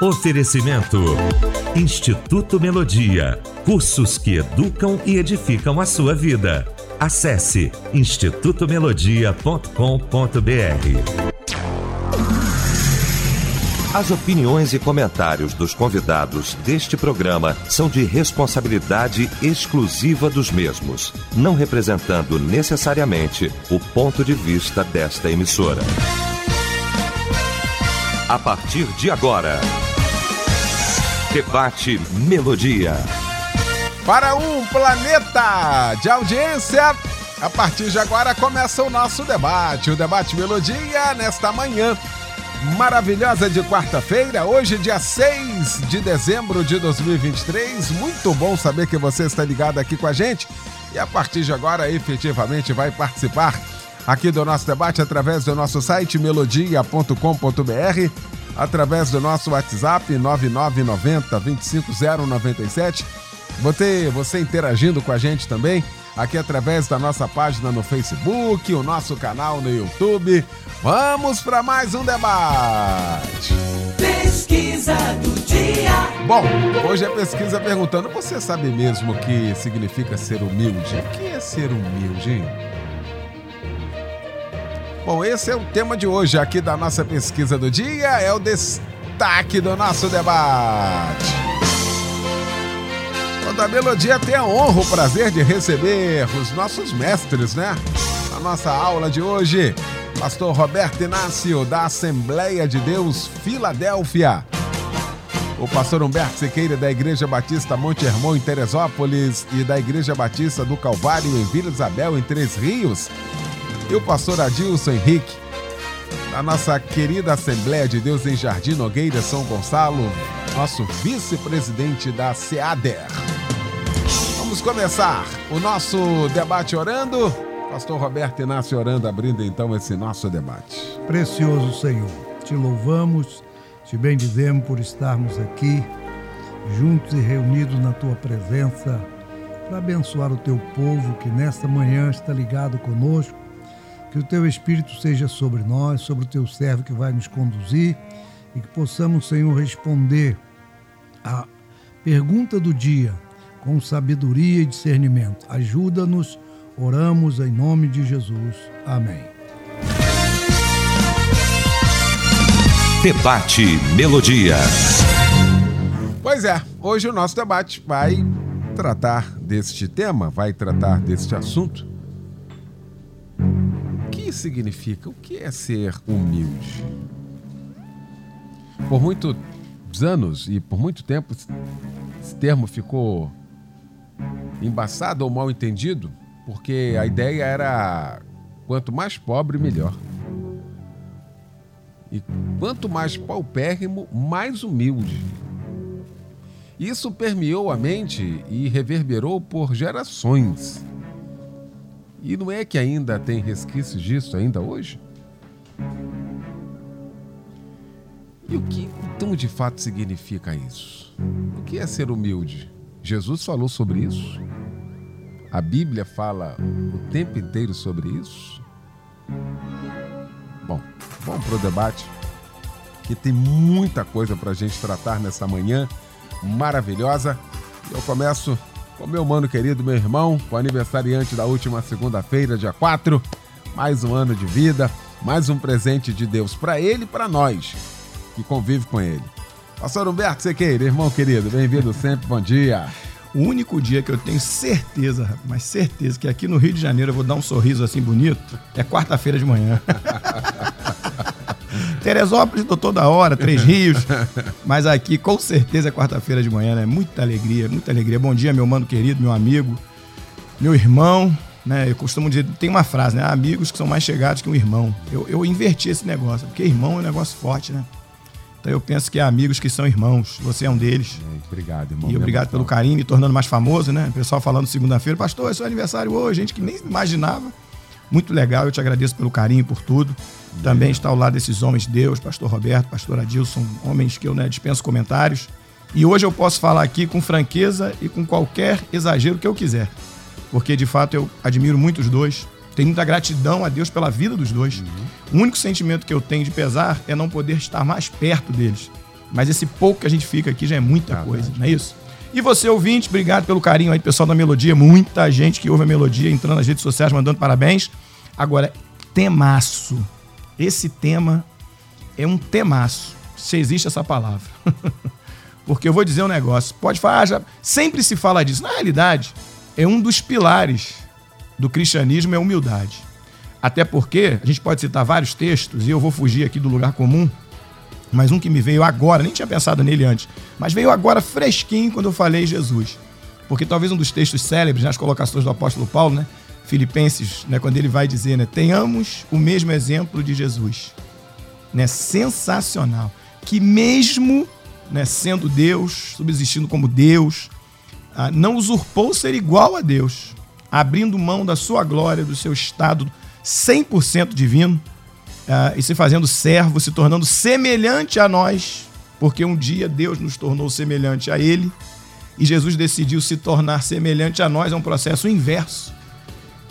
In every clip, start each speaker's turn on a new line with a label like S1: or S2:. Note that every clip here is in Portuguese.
S1: Oferecimento: Instituto Melodia. Cursos que educam e edificam a sua vida. Acesse institutomelodia.com.br. As opiniões e comentários dos convidados deste programa são de responsabilidade exclusiva dos mesmos, não representando necessariamente o ponto de vista desta emissora. A partir de agora, Debate Melodia.
S2: Para um planeta de audiência, a partir de agora começa o nosso debate, o Debate Melodia, nesta manhã maravilhosa de quarta-feira, hoje, dia 6 de dezembro de 2023. Muito bom saber que você está ligado aqui com a gente e a partir de agora efetivamente vai participar aqui do nosso debate através do nosso site melodia.com.br, através do nosso WhatsApp 9990 25097. Você, você interagindo com a gente também aqui através da nossa página no Facebook, o nosso canal no YouTube. Vamos para mais um debate.
S3: Pesquisa do dia.
S2: Bom, hoje a pesquisa perguntando: você sabe mesmo o que significa ser humilde? O que é ser humilde? Bom, esse é o tema de hoje aqui da nossa pesquisa do dia, é o destaque do nosso debate. Toda melodia tem a honra, o prazer de receber os nossos mestres, né? A nossa aula de hoje, Pastor Roberto Inácio, da Assembleia de Deus Filadélfia. O pastor Humberto Sequeira, da Igreja Batista Monte Hermon, em Teresópolis, e da Igreja Batista do Calvário, em Vila Isabel, em Três Rios. E o pastor Adilson Henrique, da nossa querida Assembleia de Deus em Jardim Nogueira, São Gonçalo, nosso vice-presidente da SEADER. Vamos começar o nosso debate orando. Pastor Roberto Inácio orando, abrindo então esse nosso debate.
S4: Precioso Senhor, te louvamos, te bendizemos por estarmos aqui, juntos e reunidos na tua presença, para abençoar o teu povo que nesta manhã está ligado conosco. Que o teu Espírito seja sobre nós, sobre o teu servo que vai nos conduzir e que possamos, Senhor, responder a pergunta do dia com sabedoria e discernimento. Ajuda-nos, oramos em nome de Jesus. Amém.
S1: Debate Melodia.
S2: Pois é, hoje o nosso debate vai tratar deste tema, vai tratar deste assunto. Que significa? O que é ser humilde? Por muitos anos e por muito tempo, esse termo ficou embaçado ou mal entendido, porque a ideia era quanto mais pobre, melhor. E quanto mais paupérrimo, mais humilde. Isso permeou a mente e reverberou por gerações. E não é que ainda tem resquícios disso ainda hoje? E o que então de fato significa isso? O que é ser humilde? Jesus falou sobre isso. A Bíblia fala o tempo inteiro sobre isso. Bom, vamos para o debate, que tem muita coisa para a gente tratar nessa manhã maravilhosa. Eu começo com meu mano querido, meu irmão, o aniversariante da última segunda-feira, dia 4. Mais um ano de vida, mais um presente de Deus para ele e para nós que convive com ele. Pastor Humberto Sequeira, irmão querido, bem-vindo sempre, bom dia.
S5: O único dia que eu tenho certeza, mas certeza, que aqui no Rio de Janeiro eu vou dar um sorriso assim bonito, é quarta-feira de manhã. Teresópolis, tô toda hora, Três Rios. Mas aqui, com certeza, é quarta-feira de manhã, né? Muita alegria, muita alegria. Bom dia, meu mano querido, meu amigo, meu irmão. Né? Eu costumo dizer, tem uma frase, né? Amigos que são mais chegados que um irmão. Eu, eu inverti esse negócio, porque irmão é um negócio forte, né? Então eu penso que há amigos que são irmãos. Você é um deles.
S2: Obrigado, irmão.
S5: E obrigado pelo carinho, me tornando mais famoso, né? O pessoal falando segunda-feira, pastor, é seu aniversário hoje, gente que nem imaginava. Muito legal, eu te agradeço pelo carinho, por tudo. Também está ao lado desses homens de Deus, pastor Roberto, pastor Adilson, homens que eu né, dispenso comentários. E hoje eu posso falar aqui com franqueza e com qualquer exagero que eu quiser. Porque de fato eu admiro muito os dois, tenho muita gratidão a Deus pela vida dos dois. Uhum. O único sentimento que eu tenho de pesar é não poder estar mais perto deles. Mas esse pouco que a gente fica aqui já é muita coisa, não é isso? E você, ouvinte, obrigado pelo carinho aí, pessoal da Melodia. Muita gente que ouve a Melodia entrando nas redes sociais mandando parabéns. Agora, temaço. Esse tema é um temaço, se existe essa palavra. Porque eu vou dizer um negócio. Pode falar, ah, já, sempre se fala disso. Na realidade, é um dos pilares do cristianismo é humildade. Até porque a gente pode citar vários textos e eu vou fugir aqui do lugar comum, mas um que me veio agora, nem tinha pensado nele antes, mas veio agora fresquinho quando eu falei Jesus. Porque talvez um dos textos célebres nas colocações do apóstolo Paulo, né? Filipenses, né, quando ele vai dizer, né, tenhamos o mesmo exemplo de Jesus. Né, sensacional. Que mesmo né, sendo Deus, subsistindo como Deus, ah, não usurpou ser igual a Deus, abrindo mão da sua glória, do seu estado 100% divino, uh, e se fazendo servo, se tornando semelhante a nós, porque um dia Deus nos tornou semelhante a Ele, e Jesus decidiu se tornar semelhante a nós, é um processo inverso,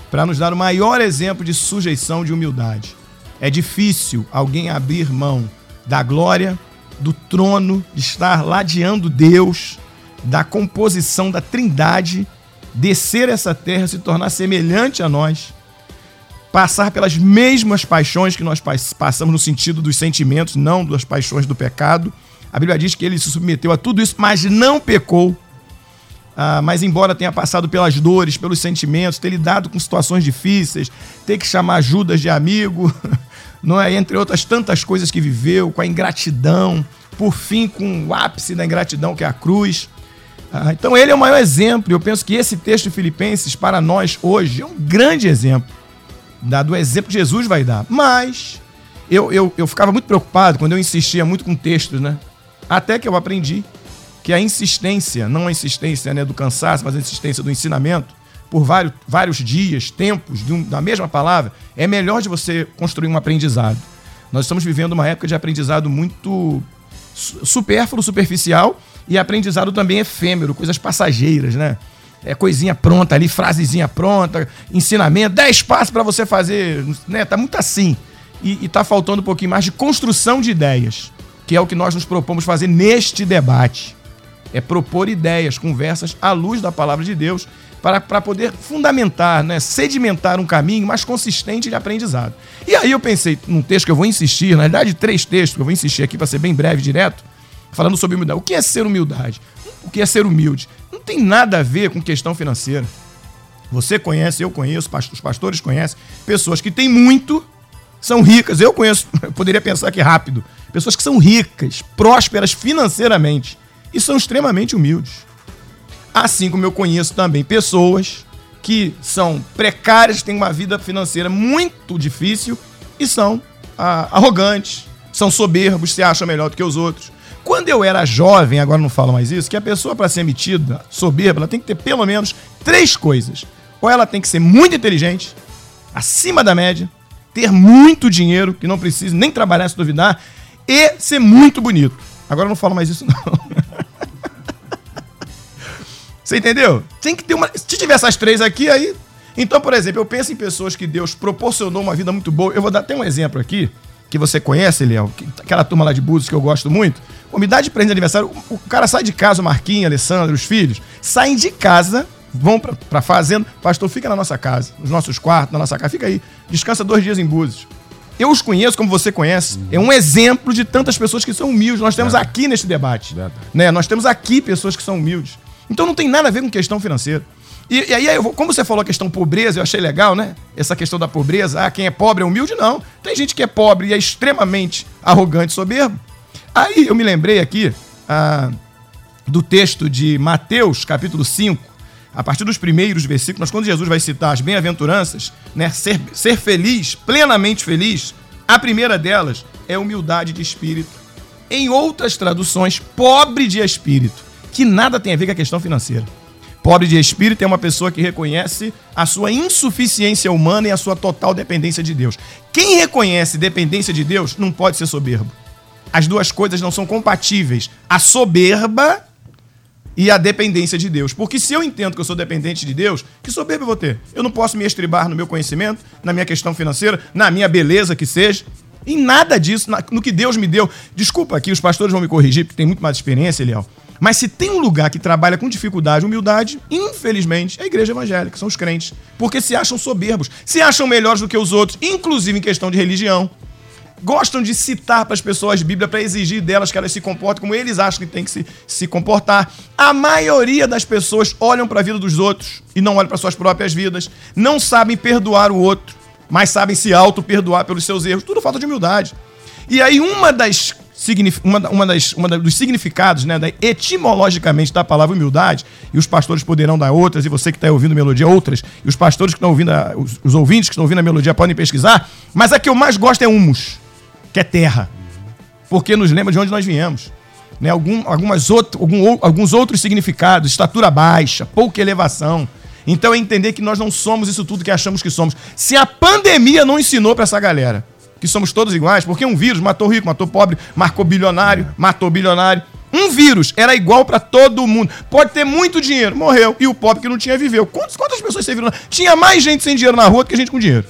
S5: para nos dar o maior exemplo de sujeição, de humildade. É difícil alguém abrir mão da glória, do trono, de estar ladeando Deus, da composição da trindade, descer essa terra, se tornar semelhante a nós passar pelas mesmas paixões que nós passamos no sentido dos sentimentos, não das paixões do pecado. A Bíblia diz que ele se submeteu a tudo isso, mas não pecou. Ah, mas embora tenha passado pelas dores, pelos sentimentos, ter lidado com situações difíceis, ter que chamar ajudas de amigo, não é? entre outras tantas coisas que viveu, com a ingratidão, por fim com o ápice da ingratidão que é a cruz. Ah, então ele é o maior exemplo. Eu penso que esse texto de Filipenses para nós hoje é um grande exemplo dado o exemplo que Jesus vai dar. Mas eu, eu, eu ficava muito preocupado quando eu insistia muito com textos, né? Até que eu aprendi que a insistência, não a insistência né, do cansaço, mas a insistência do ensinamento, por vários, vários dias, tempos, um, da mesma palavra, é melhor de você construir um aprendizado. Nós estamos vivendo uma época de aprendizado muito supérfluo, superficial, e aprendizado também efêmero, coisas passageiras, né? é, coisinha pronta ali, frasezinha pronta, ensinamento, 10 passos para você fazer, né? Tá muito assim. E, e tá faltando um pouquinho mais de construção de ideias, que é o que nós nos propomos fazer neste debate. É propor ideias, conversas à luz da palavra de Deus, para, para poder fundamentar, né, sedimentar um caminho mais consistente de aprendizado. E aí eu pensei num texto que eu vou insistir, na verdade, três textos que eu vou insistir aqui para ser bem breve e direto, falando sobre humildade. O que é ser humildade? O que é ser humilde? Não tem nada a ver com questão financeira. Você conhece, eu conheço, os pastores conhecem, pessoas que têm muito, são ricas. Eu conheço, eu poderia pensar que rápido, pessoas que são ricas, prósperas financeiramente e são extremamente humildes. Assim como eu conheço também pessoas que são precárias, têm uma vida financeira muito difícil e são ah, arrogantes, são soberbos, se acham melhor do que os outros. Quando eu era jovem, agora não falo mais isso, que a pessoa para ser metida, soberba, ela tem que ter pelo menos três coisas. Ou ela tem que ser muito inteligente, acima da média, ter muito dinheiro, que não precisa nem trabalhar se duvidar, e ser muito bonito. Agora não falo mais isso, não. Você entendeu? Tem que ter uma. Se tiver essas três aqui, aí. Então, por exemplo, eu penso em pessoas que Deus proporcionou uma vida muito boa. Eu vou dar até um exemplo aqui que você conhece, Léo, aquela turma lá de Búzios que eu gosto muito, pô, me dá de presente de aniversário, o, o cara sai de casa, o Marquinhos, Alessandro, os filhos, saem de casa, vão pra, pra fazenda, pastor, fica na nossa casa, nos nossos quartos, na nossa casa, fica aí, descansa dois dias em Búzios. Eu os conheço como você conhece. Uhum. É um exemplo de tantas pessoas que são humildes. Nós temos aqui neste debate. Né? Nós temos aqui pessoas que são humildes. Então não tem nada a ver com questão financeira. E, e aí, eu, como você falou a questão pobreza, eu achei legal, né? Essa questão da pobreza. Ah, quem é pobre é humilde? Não. Tem gente que é pobre e é extremamente arrogante, soberbo. Aí eu me lembrei aqui ah, do texto de Mateus, capítulo 5, a partir dos primeiros versículos, quando Jesus vai citar as bem-aventuranças, né? Ser, ser feliz, plenamente feliz, a primeira delas é humildade de espírito. Em outras traduções, pobre de espírito, que nada tem a ver com a questão financeira. Pobre de espírito é uma pessoa que reconhece a sua insuficiência humana e a sua total dependência de Deus. Quem reconhece dependência de Deus não pode ser soberbo. As duas coisas não são compatíveis. A soberba e a dependência de Deus. Porque se eu entendo que eu sou dependente de Deus, que soberbo eu vou ter? Eu não posso me estribar no meu conhecimento, na minha questão financeira, na minha beleza que seja. Em nada disso, no que Deus me deu. Desculpa aqui, os pastores vão me corrigir, porque tem muito mais experiência, Eliel. Mas se tem um lugar que trabalha com dificuldade, humildade, infelizmente, é a igreja evangélica, são os crentes. Porque se acham soberbos, se acham melhores do que os outros, inclusive em questão de religião. Gostam de citar para as pessoas a Bíblia para exigir delas que elas se comportem como eles acham que tem que se, se comportar. A maioria das pessoas olham para a vida dos outros e não olham para suas próprias vidas. Não sabem perdoar o outro, mas sabem se auto-perdoar pelos seus erros. Tudo falta de humildade. E aí, uma das, uma, uma das, uma dos significados, né, da, etimologicamente, da palavra humildade, e os pastores poderão dar outras, e você que está ouvindo melodia, outras, e os pastores que estão ouvindo, a- os, os ouvintes que estão ouvindo a melodia podem pesquisar, mas a que eu mais gosto é humus, que é terra. Porque nos lembra de onde nós viemos. Né? Algum, algumas outro, algum alguns outros significados, estatura baixa, pouca elevação. Então é entender que nós não somos isso tudo que achamos que somos. Se a pandemia não ensinou para essa galera que somos todos iguais, porque um vírus matou rico, matou pobre, marcou bilionário, matou bilionário. Um vírus era igual para todo mundo. Pode ter muito dinheiro, morreu. E o pobre que não tinha viveu. Quantas, quantas pessoas você viram? Tinha mais gente sem dinheiro na rua do que gente com dinheiro.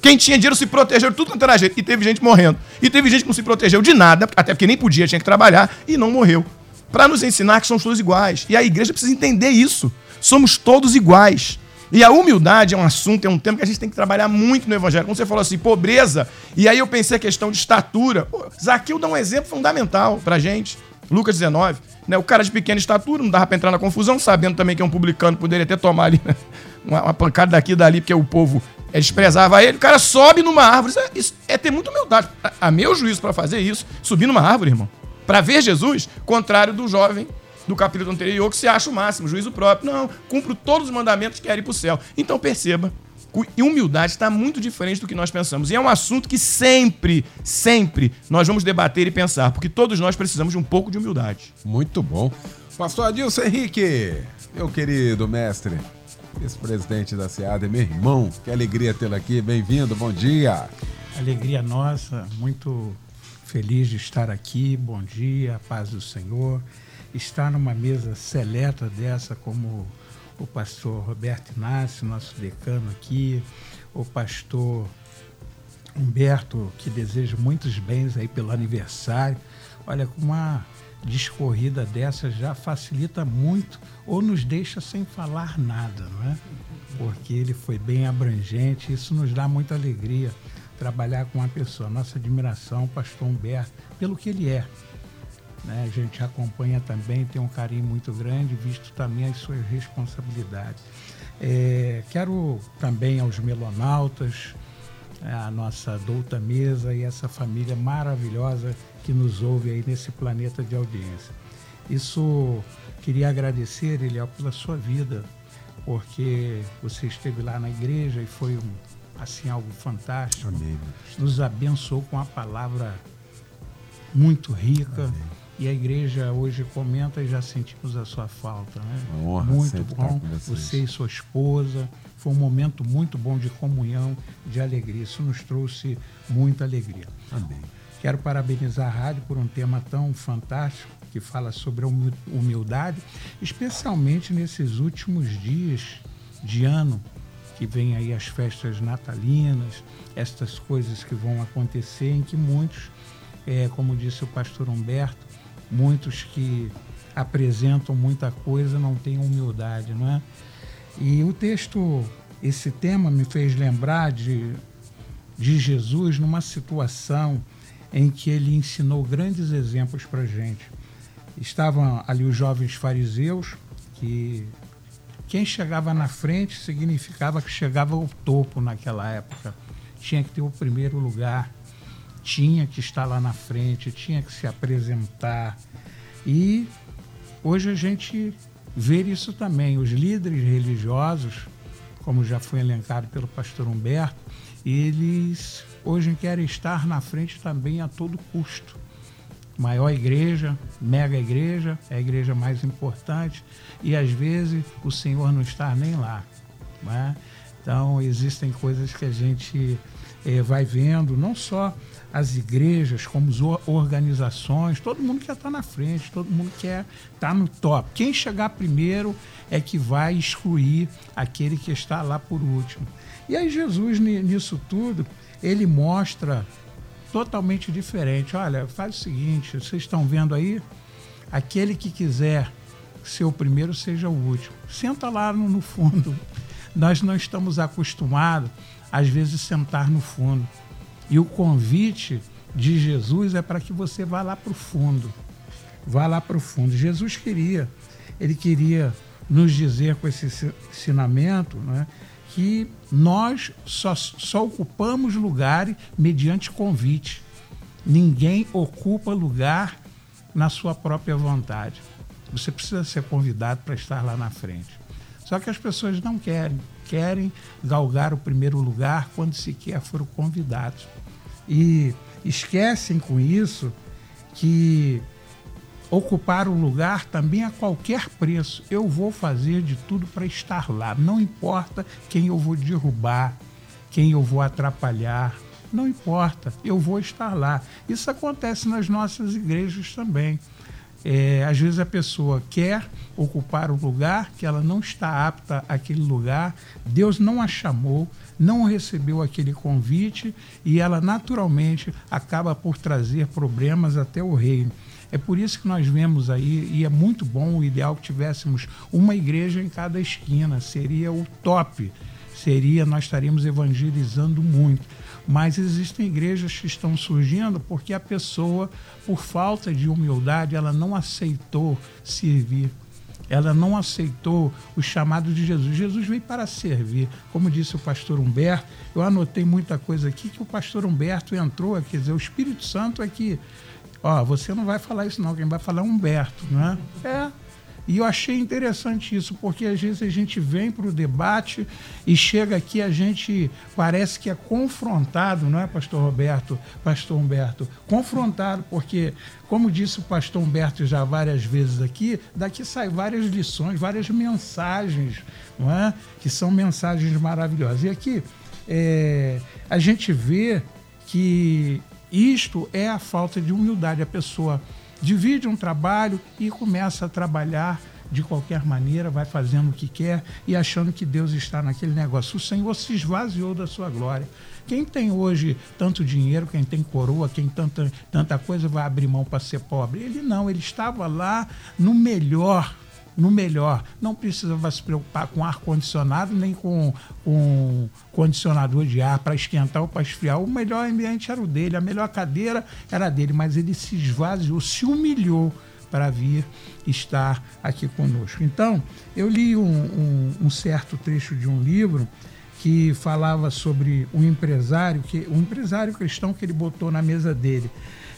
S5: Quem tinha dinheiro se protegeu de tudo quanto era jeito. E teve gente morrendo. E teve gente que não se protegeu de nada, até porque nem podia, tinha que trabalhar, e não morreu. Para nos ensinar que somos todos iguais. E a igreja precisa entender isso. Somos todos iguais. E a humildade é um assunto, é um tema que a gente tem que trabalhar muito no evangelho. Como você falou assim, pobreza. E aí eu pensei a questão de estatura. Pô, Zaqueu dá um exemplo fundamental pra gente. Lucas 19. Né? O cara de pequena estatura, não dava pra entrar na confusão, sabendo também que é um publicano, poderia até tomar ali né? uma, uma pancada daqui e dali, porque o povo eh, desprezava ele. O cara sobe numa árvore. Isso é, isso é ter muita humildade. A, a meu juízo pra fazer isso, subir numa árvore, irmão, Pra ver Jesus, contrário do jovem do capítulo anterior, que se acha o máximo, juízo próprio. Não, cumpro todos os mandamentos que quer ir para o céu. Então perceba, e humildade está muito diferente do que nós pensamos. E é um assunto que sempre, sempre nós vamos debater e pensar, porque todos nós precisamos de um pouco de humildade.
S2: Muito bom. Pastor Adilson Henrique, meu querido mestre, vice-presidente da SEAD, meu irmão, que alegria tê-lo aqui. Bem-vindo, bom dia.
S6: Alegria nossa, muito feliz de estar aqui. Bom dia, paz do Senhor. Estar numa mesa seleta dessa, como o pastor Roberto Inácio, nosso decano aqui, o pastor Humberto, que deseja muitos bens aí pelo aniversário. Olha, com uma discorrida dessa já facilita muito ou nos deixa sem falar nada, não é? Porque ele foi bem abrangente, isso nos dá muita alegria trabalhar com uma pessoa. Nossa admiração, pastor Humberto, pelo que ele é. Né? A gente acompanha também, tem um carinho muito grande, visto também as suas responsabilidades. É, quero também aos melonautas, a nossa douta mesa e essa família maravilhosa que nos ouve aí nesse planeta de audiência. Isso queria agradecer, Eliel, pela sua vida, porque você esteve lá na igreja e foi um, assim algo fantástico. Nos abençoou com a palavra muito rica. E a igreja hoje comenta e já sentimos a sua falta. Né?
S2: Uma honra
S6: muito bom. Você e sua esposa. Foi um momento muito bom de comunhão, de alegria. Isso nos trouxe muita alegria.
S2: Amém.
S6: Quero parabenizar a rádio por um tema tão fantástico que fala sobre a humil- humildade, especialmente nesses últimos dias de ano, que vem aí as festas natalinas, estas coisas que vão acontecer, em que muitos, eh, como disse o pastor Humberto, muitos que apresentam muita coisa não têm humildade, não é? E o texto, esse tema me fez lembrar de de Jesus numa situação em que ele ensinou grandes exemplos para gente. Estavam ali os jovens fariseus, que quem chegava na frente significava que chegava ao topo naquela época. Tinha que ter o primeiro lugar, tinha que estar lá na frente, tinha que se apresentar. E hoje a gente vê isso também. Os líderes religiosos, como já foi elencado pelo pastor Humberto, eles hoje querem estar na frente também a todo custo. Maior igreja, mega igreja, é a igreja mais importante, e às vezes o Senhor não está nem lá. né? Então, existem coisas que a gente eh, vai vendo, não só as igrejas, como as or- organizações, todo mundo quer estar na frente, todo mundo quer estar no top. Quem chegar primeiro é que vai excluir aquele que está lá por último. E aí Jesus, ni- nisso tudo, ele mostra totalmente diferente. Olha, faz o seguinte: vocês estão vendo aí? Aquele que quiser ser o primeiro, seja o último. Senta lá no, no fundo. Nós não estamos acostumados, às vezes, sentar no fundo. E o convite de Jesus é para que você vá lá para o fundo. Vá lá para o fundo. Jesus queria, ele queria nos dizer com esse ensinamento né, que nós só, só ocupamos lugares mediante convite. Ninguém ocupa lugar na sua própria vontade. Você precisa ser convidado para estar lá na frente. Só que as pessoas não querem, querem galgar o primeiro lugar quando sequer foram convidados. E esquecem com isso que ocupar um lugar também a qualquer preço. Eu vou fazer de tudo para estar lá. Não importa quem eu vou derrubar, quem eu vou atrapalhar. Não importa, eu vou estar lá. Isso acontece nas nossas igrejas também. É, às vezes a pessoa quer ocupar um lugar que ela não está apta àquele lugar, Deus não a chamou, não recebeu aquele convite e ela naturalmente acaba por trazer problemas até o reino. É por isso que nós vemos aí, e é muito bom, o ideal que tivéssemos uma igreja em cada esquina, seria o top, seria, nós estaríamos evangelizando muito. Mas existem igrejas que estão surgindo porque a pessoa, por falta de humildade, ela não aceitou servir ela não aceitou o chamado de Jesus. Jesus veio para servir. Como disse o pastor Humberto, eu anotei muita coisa aqui que o pastor Humberto entrou, quer dizer, o Espírito Santo é que, ó, você não vai falar isso não, quem vai falar é Humberto, né? É, e eu achei interessante isso, porque às vezes a gente vem para o debate e chega aqui, a gente parece que é confrontado, não é, pastor Roberto, pastor Humberto? Confrontado, porque, como disse o pastor Humberto já várias vezes aqui, daqui saem várias lições, várias mensagens, não é? Que são mensagens maravilhosas. E aqui é, a gente vê que isto é a falta de humildade. A pessoa divide um trabalho e começa a trabalhar de qualquer maneira, vai fazendo o que quer e achando que Deus está naquele negócio. O Senhor se esvaziou da sua glória. Quem tem hoje tanto dinheiro, quem tem coroa, quem tanta, tanta coisa vai abrir mão para ser pobre? Ele não, ele estava lá no melhor no melhor. Não precisava se preocupar com ar-condicionado nem com, com condicionador de ar para esquentar ou para esfriar. O melhor ambiente era o dele, a melhor cadeira era dele, mas ele se esvaziou, se humilhou para vir estar aqui conosco. Então, eu li um, um, um certo trecho de um livro que falava sobre um empresário, que um empresário cristão que ele botou na mesa dele.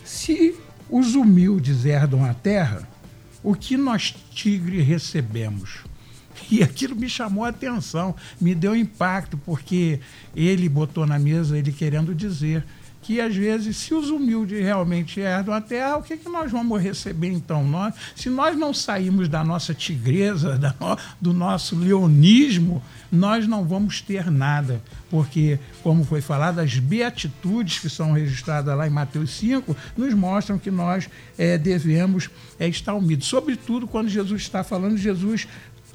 S6: Se os humildes herdam a terra, o que nós, tigre, recebemos? E aquilo me chamou a atenção, me deu impacto, porque ele botou na mesa, ele querendo dizer que às vezes, se os humildes realmente herdam a terra, o que, que nós vamos receber então? Nós, se nós não sairmos da nossa tigresa, da no, do nosso leonismo, nós não vamos ter nada, porque, como foi falado, as beatitudes que são registradas lá em Mateus 5 nos mostram que nós é, devemos é, estar humildes. Sobretudo quando Jesus está falando, Jesus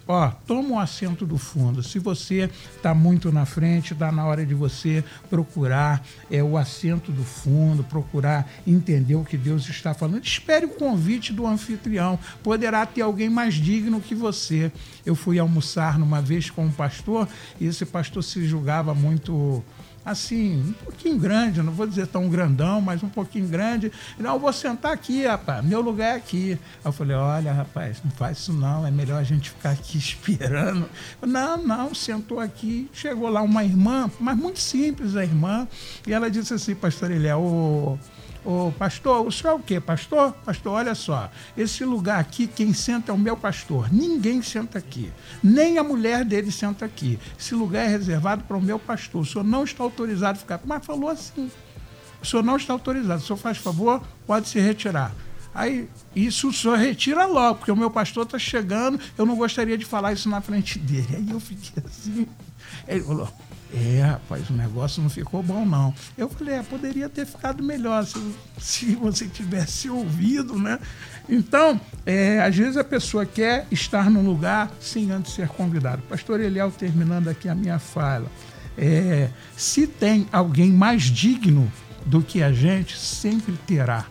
S6: ó, toma um assento do fundo. Se você está muito na frente, está na hora de você procurar é, o assento do fundo, procurar entender o que Deus está falando. Espere o convite do anfitrião. Poderá ter alguém mais digno que você. Eu fui almoçar numa vez com um pastor e esse pastor se julgava muito assim, um pouquinho grande, não vou dizer tão grandão, mas um pouquinho grande. Não, vou sentar aqui, rapaz, meu lugar é aqui. Aí eu falei, olha, rapaz, não faz isso não, é melhor a gente ficar aqui esperando. Não, não, sentou aqui, chegou lá uma irmã, mas muito simples a irmã, e ela disse assim, pastor Eliel, ô... Oh, Ô, pastor, o senhor é o quê? Pastor? Pastor, olha só. Esse lugar aqui, quem senta é o meu pastor. Ninguém senta aqui. Nem a mulher dele senta aqui. Esse lugar é reservado para o meu pastor. O senhor não está autorizado a ficar. Mas falou assim. O senhor não está autorizado. O senhor faz favor, pode se retirar. Aí, isso o senhor retira logo, porque o meu pastor está chegando, eu não gostaria de falar isso na frente dele. Aí eu fiquei assim. Ele falou: é, rapaz, o negócio não ficou bom, não. Eu falei, é, poderia ter ficado melhor se, se você tivesse ouvido, né? Então, é, às vezes a pessoa quer estar num lugar sem antes ser convidado. Pastor Eliel, terminando aqui a minha fala. É, se tem alguém mais digno do que a gente sempre terá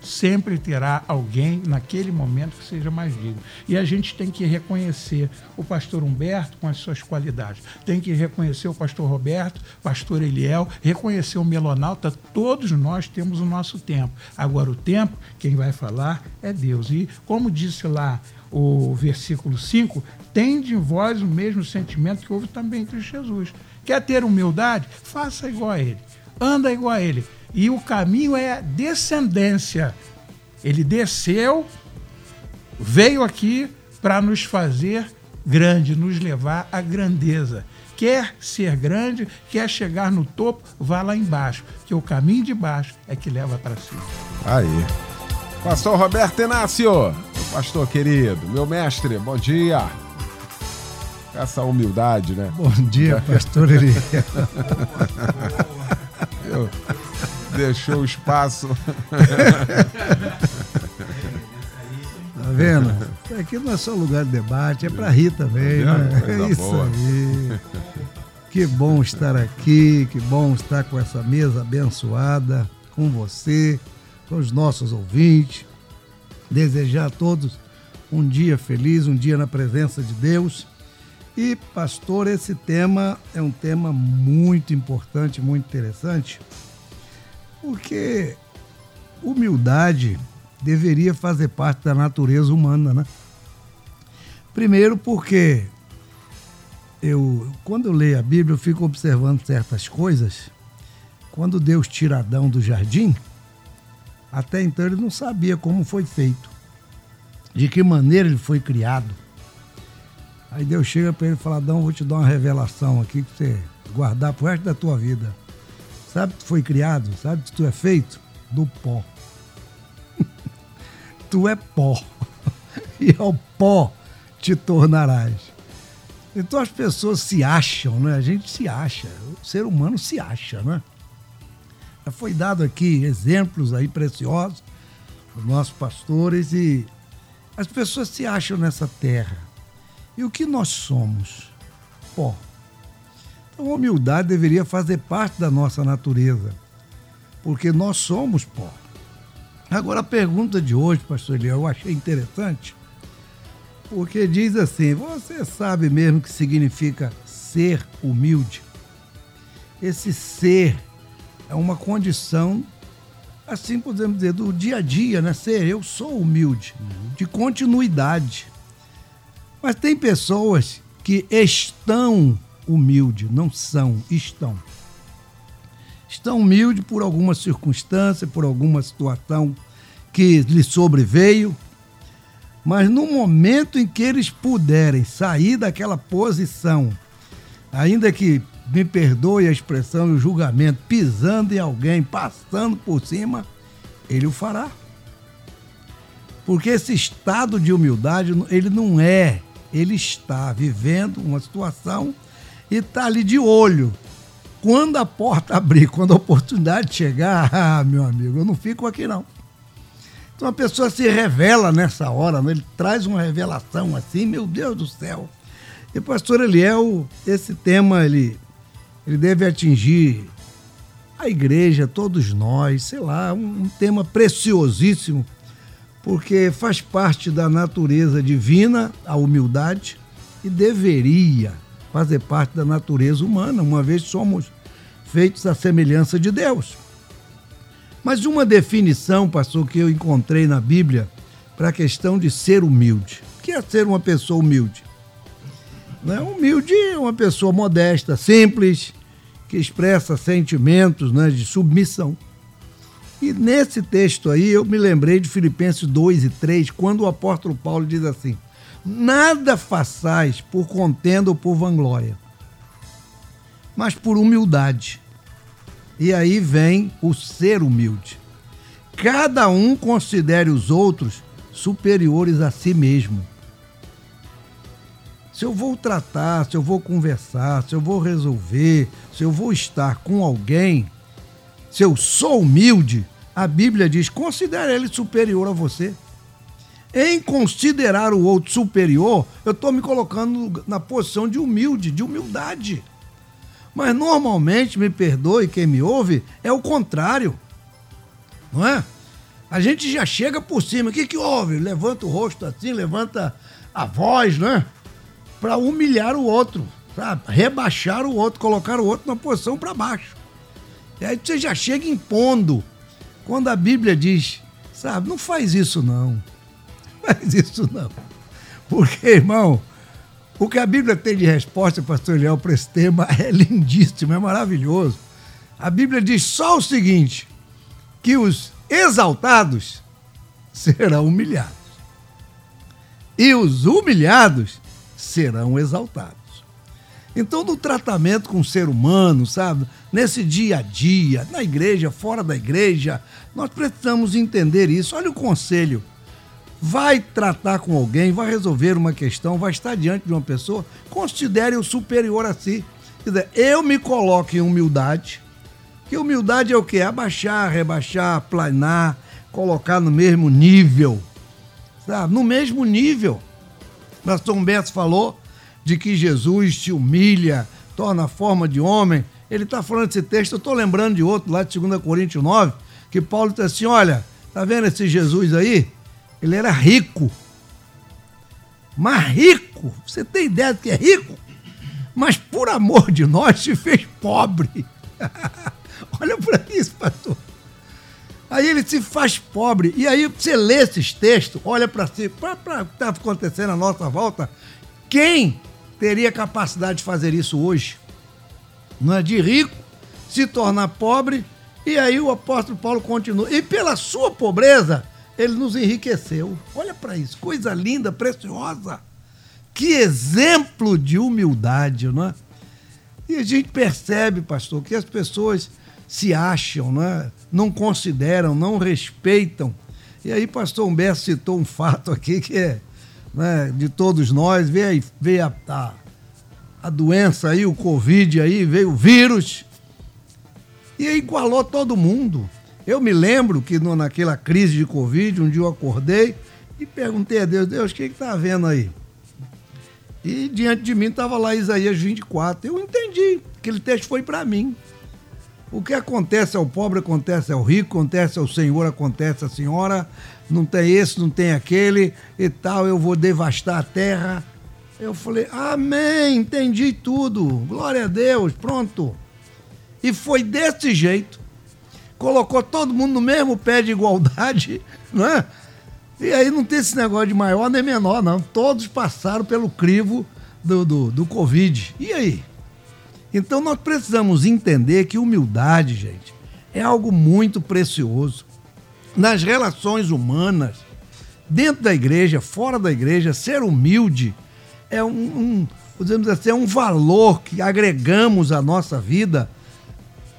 S6: sempre terá alguém naquele momento que seja mais digno. E a gente tem que reconhecer o pastor Humberto com as suas qualidades, tem que reconhecer o pastor Roberto, pastor Eliel, reconhecer o Melonauta, todos nós temos o nosso tempo. Agora, o tempo, quem vai falar é Deus. E como disse lá o versículo 5, tende em vós o mesmo sentimento que houve também entre Jesus. Quer ter humildade? Faça igual a ele. Anda igual a ele e o caminho é descendência. Ele desceu, veio aqui para nos fazer grande, nos levar à grandeza. Quer ser grande, quer chegar no topo, vá lá embaixo, que o caminho de baixo é que leva para cima.
S2: Aí. Pastor Roberto Inácio, pastor querido, meu mestre, bom dia. Essa humildade, né?
S4: Bom dia, pastor Eli.
S2: deixou o espaço.
S4: Tá vendo? Aqui não é só lugar de debate, é para rir também.
S2: Tá
S4: né? É isso
S2: boa.
S4: aí. Que bom estar aqui, que bom estar com essa mesa abençoada, com você, com os nossos ouvintes. Desejar a todos um dia feliz, um dia na presença de Deus. E, pastor, esse tema é um tema muito importante, muito interessante porque humildade deveria fazer parte da natureza humana, né? Primeiro porque eu, quando eu leio a Bíblia, eu fico observando certas coisas. Quando Deus tira Adão do jardim, até então ele não sabia como foi feito, de que maneira ele foi criado. Aí Deus chega para ele e fala: Adão, vou te dar uma revelação aqui que você guardar pro resto da tua vida. Sabe que tu foi criado? Sabe que tu é feito? Do pó. tu é pó. e ao pó te tornarás. Então as pessoas se acham, né? A gente se acha. O ser humano se acha, né? Já foi dado aqui exemplos aí preciosos dos nossos pastores e as pessoas se acham nessa terra. E o que nós somos? Pó. A humildade deveria fazer parte da nossa natureza, porque nós somos pó. Agora, a pergunta de hoje, pastor Eliel, eu achei interessante, porque diz assim: você sabe mesmo o que significa ser humilde? Esse ser é uma condição, assim podemos dizer, do dia a dia, né? Ser, eu sou humilde, de continuidade. Mas tem pessoas que estão humilde, não são, estão. Estão humildes por alguma circunstância, por alguma situação que lhe sobreveio, mas no momento em que eles puderem sair daquela posição, ainda que me perdoe a expressão e o julgamento, pisando em alguém, passando por cima, ele o fará. Porque esse estado de humildade, ele não é, ele está vivendo uma situação e está ali de olho. Quando a porta abrir, quando a oportunidade chegar, ah, meu amigo, eu não fico aqui não. Então a pessoa se revela nessa hora, né? ele traz uma revelação assim, meu Deus do céu. E pastor Eliel, esse tema ele, ele deve atingir a igreja, todos nós, sei lá, um, um tema preciosíssimo, porque faz parte da natureza divina a humildade e deveria fazer parte da natureza humana, uma vez somos feitos à semelhança de Deus. Mas uma definição, pastor, que eu encontrei na Bíblia para a questão de ser humilde. O que é ser uma pessoa humilde? Né? Humilde é uma pessoa modesta, simples, que expressa sentimentos né, de submissão. E nesse texto aí eu me lembrei de Filipenses 2 e 3, quando o apóstolo Paulo diz assim: Nada façais por contenda ou por vanglória, mas por humildade. E aí vem o ser humilde. Cada um considere os outros superiores a si mesmo. Se eu vou tratar, se eu vou conversar, se eu vou resolver, se eu vou estar com alguém, se eu sou humilde, a Bíblia diz: considere ele superior a você. Em considerar o outro superior, eu estou me colocando na posição de humilde, de humildade. Mas normalmente, me perdoe quem me ouve, é o contrário. Não é? A gente já chega por cima. O que, que houve? Levanta o rosto assim, levanta a voz, né? Para humilhar o outro, sabe? Rebaixar o outro, colocar o outro na posição para baixo. E aí você já chega impondo. Quando a Bíblia diz, sabe, não faz isso não. Faz isso não. Porque, irmão, o que a Bíblia tem de resposta, pastor Eliel, para esse tema é lindíssimo, é maravilhoso. A Bíblia diz só o seguinte: que os exaltados serão humilhados, e os humilhados serão exaltados. Então, no tratamento com o ser humano, sabe, nesse dia a dia, na igreja, fora da igreja, nós precisamos entender isso. Olha o conselho. Vai tratar com alguém, vai resolver uma questão, vai estar diante de uma pessoa, considere o superior a si. Quer dizer, eu me coloco em humildade, que humildade é o quê? Abaixar, rebaixar, planar, colocar no mesmo nível. Sabe? No mesmo nível. Pastor Humberto falou de que Jesus te humilha, torna a forma de homem. Ele está falando desse texto, eu estou lembrando de outro lá de 2 Coríntios 9, que Paulo diz assim: olha, tá vendo esse Jesus aí? Ele era rico. Mas rico, você tem ideia de que é rico? Mas por amor de nós se fez pobre. Olha para isso, pastor. Aí ele se faz pobre. E aí você lê esses textos, olha para si, para o que está acontecendo à nossa volta. Quem teria capacidade de fazer isso hoje? Não é de rico se tornar pobre. E aí o apóstolo Paulo continua. E pela sua pobreza, ele nos enriqueceu. Olha para isso, coisa linda, preciosa. Que exemplo de humildade, não é? E a gente percebe, pastor, que as pessoas se acham, né? não consideram, não respeitam. E aí, pastor Humberto citou um fato aqui que é né, de todos nós, veio, veio a, a, a doença aí, o Covid aí, veio o vírus, e igualou todo mundo. Eu me lembro que no, naquela crise de Covid, um dia eu acordei e perguntei a Deus, Deus, o que está havendo aí? E diante de mim estava lá Isaías 24. Eu entendi, aquele texto foi para mim. O que acontece ao pobre acontece ao rico, acontece ao senhor, acontece à senhora. Não tem esse, não tem aquele e tal. Eu vou devastar a terra. Eu falei, Amém, entendi tudo. Glória a Deus, pronto. E foi desse jeito. Colocou todo mundo no mesmo pé de igualdade, né? E aí não tem esse negócio de maior nem menor, não. Todos passaram pelo crivo do, do, do Covid. E aí? Então nós precisamos entender que humildade, gente, é algo muito precioso. Nas relações humanas, dentro da igreja, fora da igreja, ser humilde é um, um assim, é um valor que agregamos à nossa vida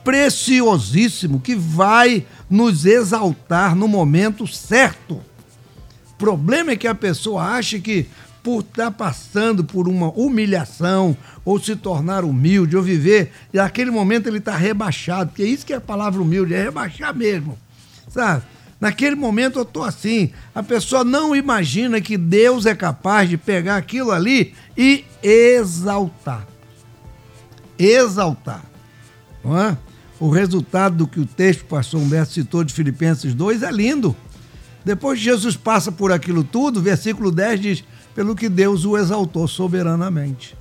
S4: preciosíssimo que vai nos exaltar no momento certo. O problema é que a pessoa acha que por estar tá passando por uma humilhação, ou se tornar humilde, ou viver, e naquele momento ele está rebaixado, porque é isso que é a palavra humilde, é rebaixar mesmo, sabe? Naquele momento eu estou assim, a pessoa não imagina que Deus é capaz de pegar aquilo ali e exaltar. Exaltar, não é? O resultado do que o texto, pastor Humberto citou de Filipenses 2 é lindo. Depois que Jesus passa por aquilo tudo, versículo 10 diz: pelo que Deus o exaltou soberanamente.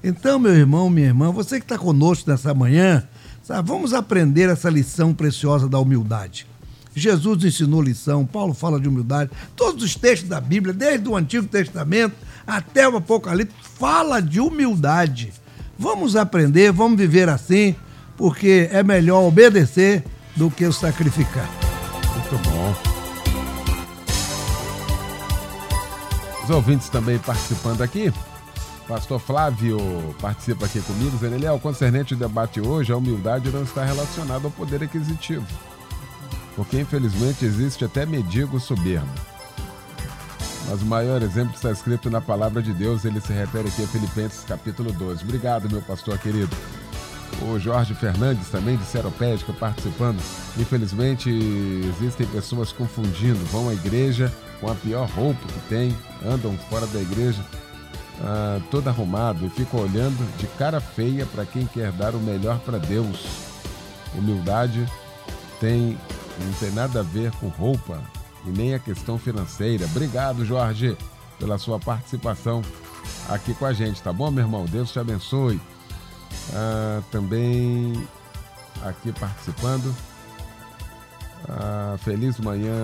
S4: Então, meu irmão, minha irmã, você que está conosco nessa manhã, sabe, vamos aprender essa lição preciosa da humildade. Jesus ensinou lição, Paulo fala de humildade, todos os textos da Bíblia, desde o Antigo Testamento até o Apocalipse, fala de humildade. Vamos aprender, vamos viver assim, porque é melhor obedecer do que sacrificar.
S2: Muito bom. Os ouvintes também participando aqui. Pastor Flávio participa aqui comigo, dizendo: Eliel, concernente ao debate hoje, a humildade não está relacionada ao poder aquisitivo. Porque infelizmente existe até mendigo soberbo. Mas o maior exemplo está escrito na palavra de Deus, ele se refere aqui a Filipenses capítulo 12. Obrigado, meu pastor querido. O Jorge Fernandes também de Seropédica participando. Infelizmente existem pessoas confundindo, vão à igreja com a pior roupa que tem, andam fora da igreja ah, todo arrumado e fica olhando de cara feia para quem quer dar o melhor para Deus. Humildade tem não tem nada a ver com roupa e nem a questão financeira. Obrigado, Jorge, pela sua participação aqui com a gente, tá bom, meu irmão? Deus te abençoe. Ah, também aqui participando. Ah, feliz manhã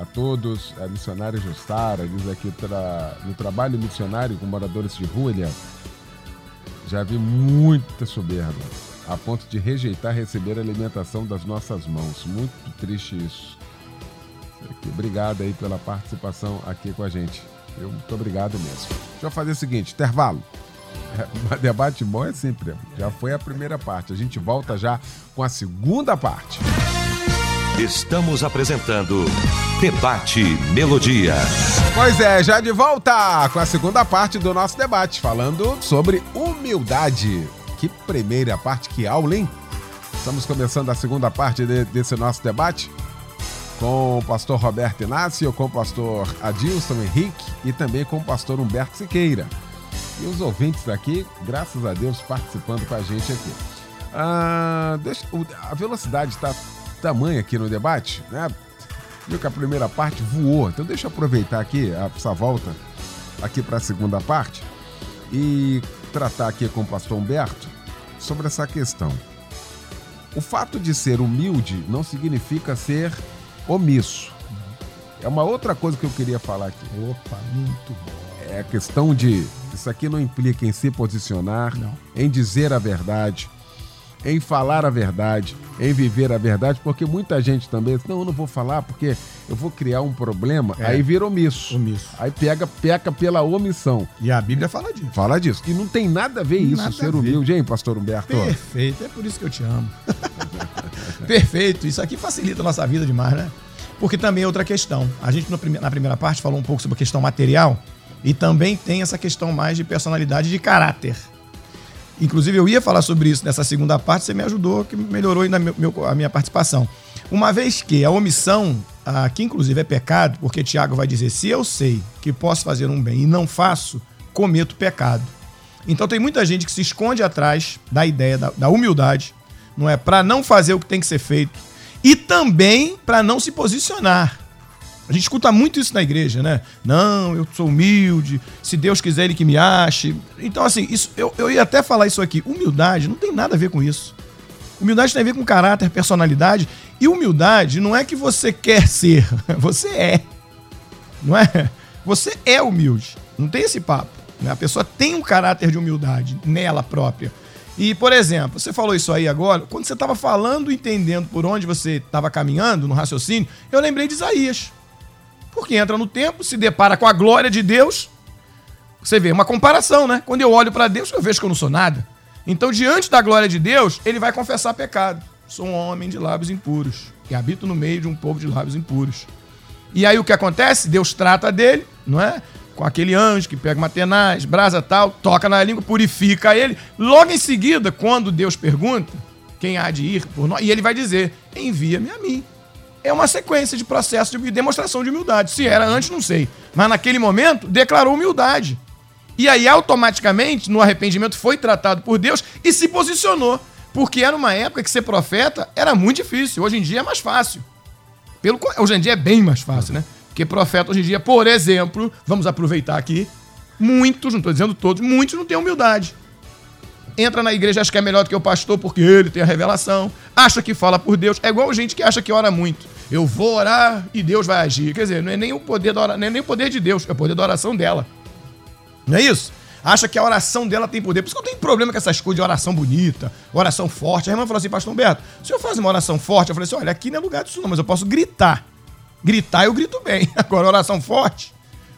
S2: a todos. A missionária Justara diz aqui tra... no trabalho missionário com moradores de rua, já vi muita soberba, a ponto de rejeitar receber alimentação das nossas mãos. Muito triste isso. Obrigado aí pela participação aqui com a gente. Eu muito obrigado mesmo. Deixa eu fazer o seguinte, intervalo. É, debate bom é sempre. Já foi a primeira parte. A gente volta já com a segunda parte.
S1: Estamos apresentando Debate Melodia.
S2: Pois é, já de volta com a segunda parte do nosso debate, falando sobre humildade. Que primeira parte, que aula, hein? Estamos começando a segunda parte de, desse nosso debate com o pastor Roberto Inácio, com o pastor Adilson Henrique e também com o pastor Humberto Siqueira. E os ouvintes aqui, graças a Deus, participando com a gente aqui. Ah, deixa, a velocidade está tamanha aqui no debate, né? Viu que a primeira parte voou. Então deixa eu aproveitar aqui essa volta aqui para a segunda parte e tratar aqui com o pastor Humberto sobre essa questão. O fato de ser humilde não significa ser omisso. É uma outra coisa que eu queria falar aqui.
S5: Opa, muito bom.
S2: É questão de. Isso aqui não implica em se posicionar,
S5: Não.
S2: em dizer a verdade, em falar a verdade, em viver a verdade, porque muita gente também diz, não, eu não vou falar porque eu vou criar um problema,
S5: É.
S2: aí vira omisso.
S5: Omisso.
S2: Aí pega, peca pela omissão.
S5: E a Bíblia fala disso.
S2: Fala disso. E não tem nada a ver isso,
S5: Nada
S2: ser humilde, hein, pastor Humberto?
S5: Perfeito, é por isso que eu te amo. Perfeito, isso aqui facilita a nossa vida demais, né? Porque também é outra questão. A gente na primeira parte falou um pouco sobre a questão material e também tem essa questão mais de personalidade de caráter. Inclusive, eu ia falar sobre isso nessa segunda parte, você me ajudou, que melhorou ainda meu- meu- a minha participação. Uma vez que a omissão, ah, que inclusive é pecado, porque Tiago vai dizer: se eu sei que posso fazer um bem e não faço, cometo pecado. Então tem muita gente que se esconde atrás da ideia da, da humildade, não é? Para não fazer o que tem que ser feito e também para não se posicionar. A gente escuta muito isso na igreja, né? Não, eu sou humilde, se Deus quiser, Ele que me ache. Então, assim, isso, eu, eu ia até falar isso aqui. Humildade não tem nada a ver com isso. Humildade tem a ver com caráter, personalidade. E humildade não é que você quer ser, você é. Não é? Você é humilde. Não tem esse papo. né? A pessoa tem um caráter de humildade nela própria. E, por exemplo, você falou isso aí agora, quando você estava falando, entendendo por onde você estava caminhando no raciocínio, eu lembrei de Isaías. Porque entra no tempo, se depara com a glória de Deus. Você vê uma comparação, né? Quando eu olho para Deus, eu vejo que eu não sou nada. Então, diante da glória de Deus, ele vai confessar pecado. Sou um homem de lábios impuros e habito no meio de um povo de lábios impuros. E aí o que acontece? Deus trata dele, não é? Com aquele anjo que pega uma tenaz, brasa tal, toca na língua, purifica ele. Logo em seguida, quando Deus pergunta quem há de ir por nós, e ele vai dizer: envia-me a mim. É uma sequência de processo de demonstração de humildade. Se era antes, não sei. Mas naquele momento, declarou humildade. E aí, automaticamente, no arrependimento, foi tratado por Deus e se posicionou. Porque era uma época que ser profeta era muito difícil. Hoje em dia é mais fácil. Pelo, hoje em dia é bem mais fácil, né? Porque profeta hoje em dia, por exemplo, vamos aproveitar aqui, muitos, não estou dizendo todos, muitos não têm humildade. Entra na igreja, acha que é melhor do que o pastor porque ele tem a revelação, acha que fala por Deus. É igual gente que acha que ora muito. Eu vou orar e Deus vai agir. Quer dizer, não é nem o poder da ora- não é nem o poder de Deus, é o poder da oração dela. Não é isso? Acha que a oração dela tem poder. Por isso que eu tenho problema com essas coisas de oração bonita, oração forte. A irmã falou assim, pastor Humberto, se eu fazer uma oração forte, eu falei assim, olha, aqui não é lugar disso não, mas eu posso gritar. Gritar eu grito bem. Agora, oração forte,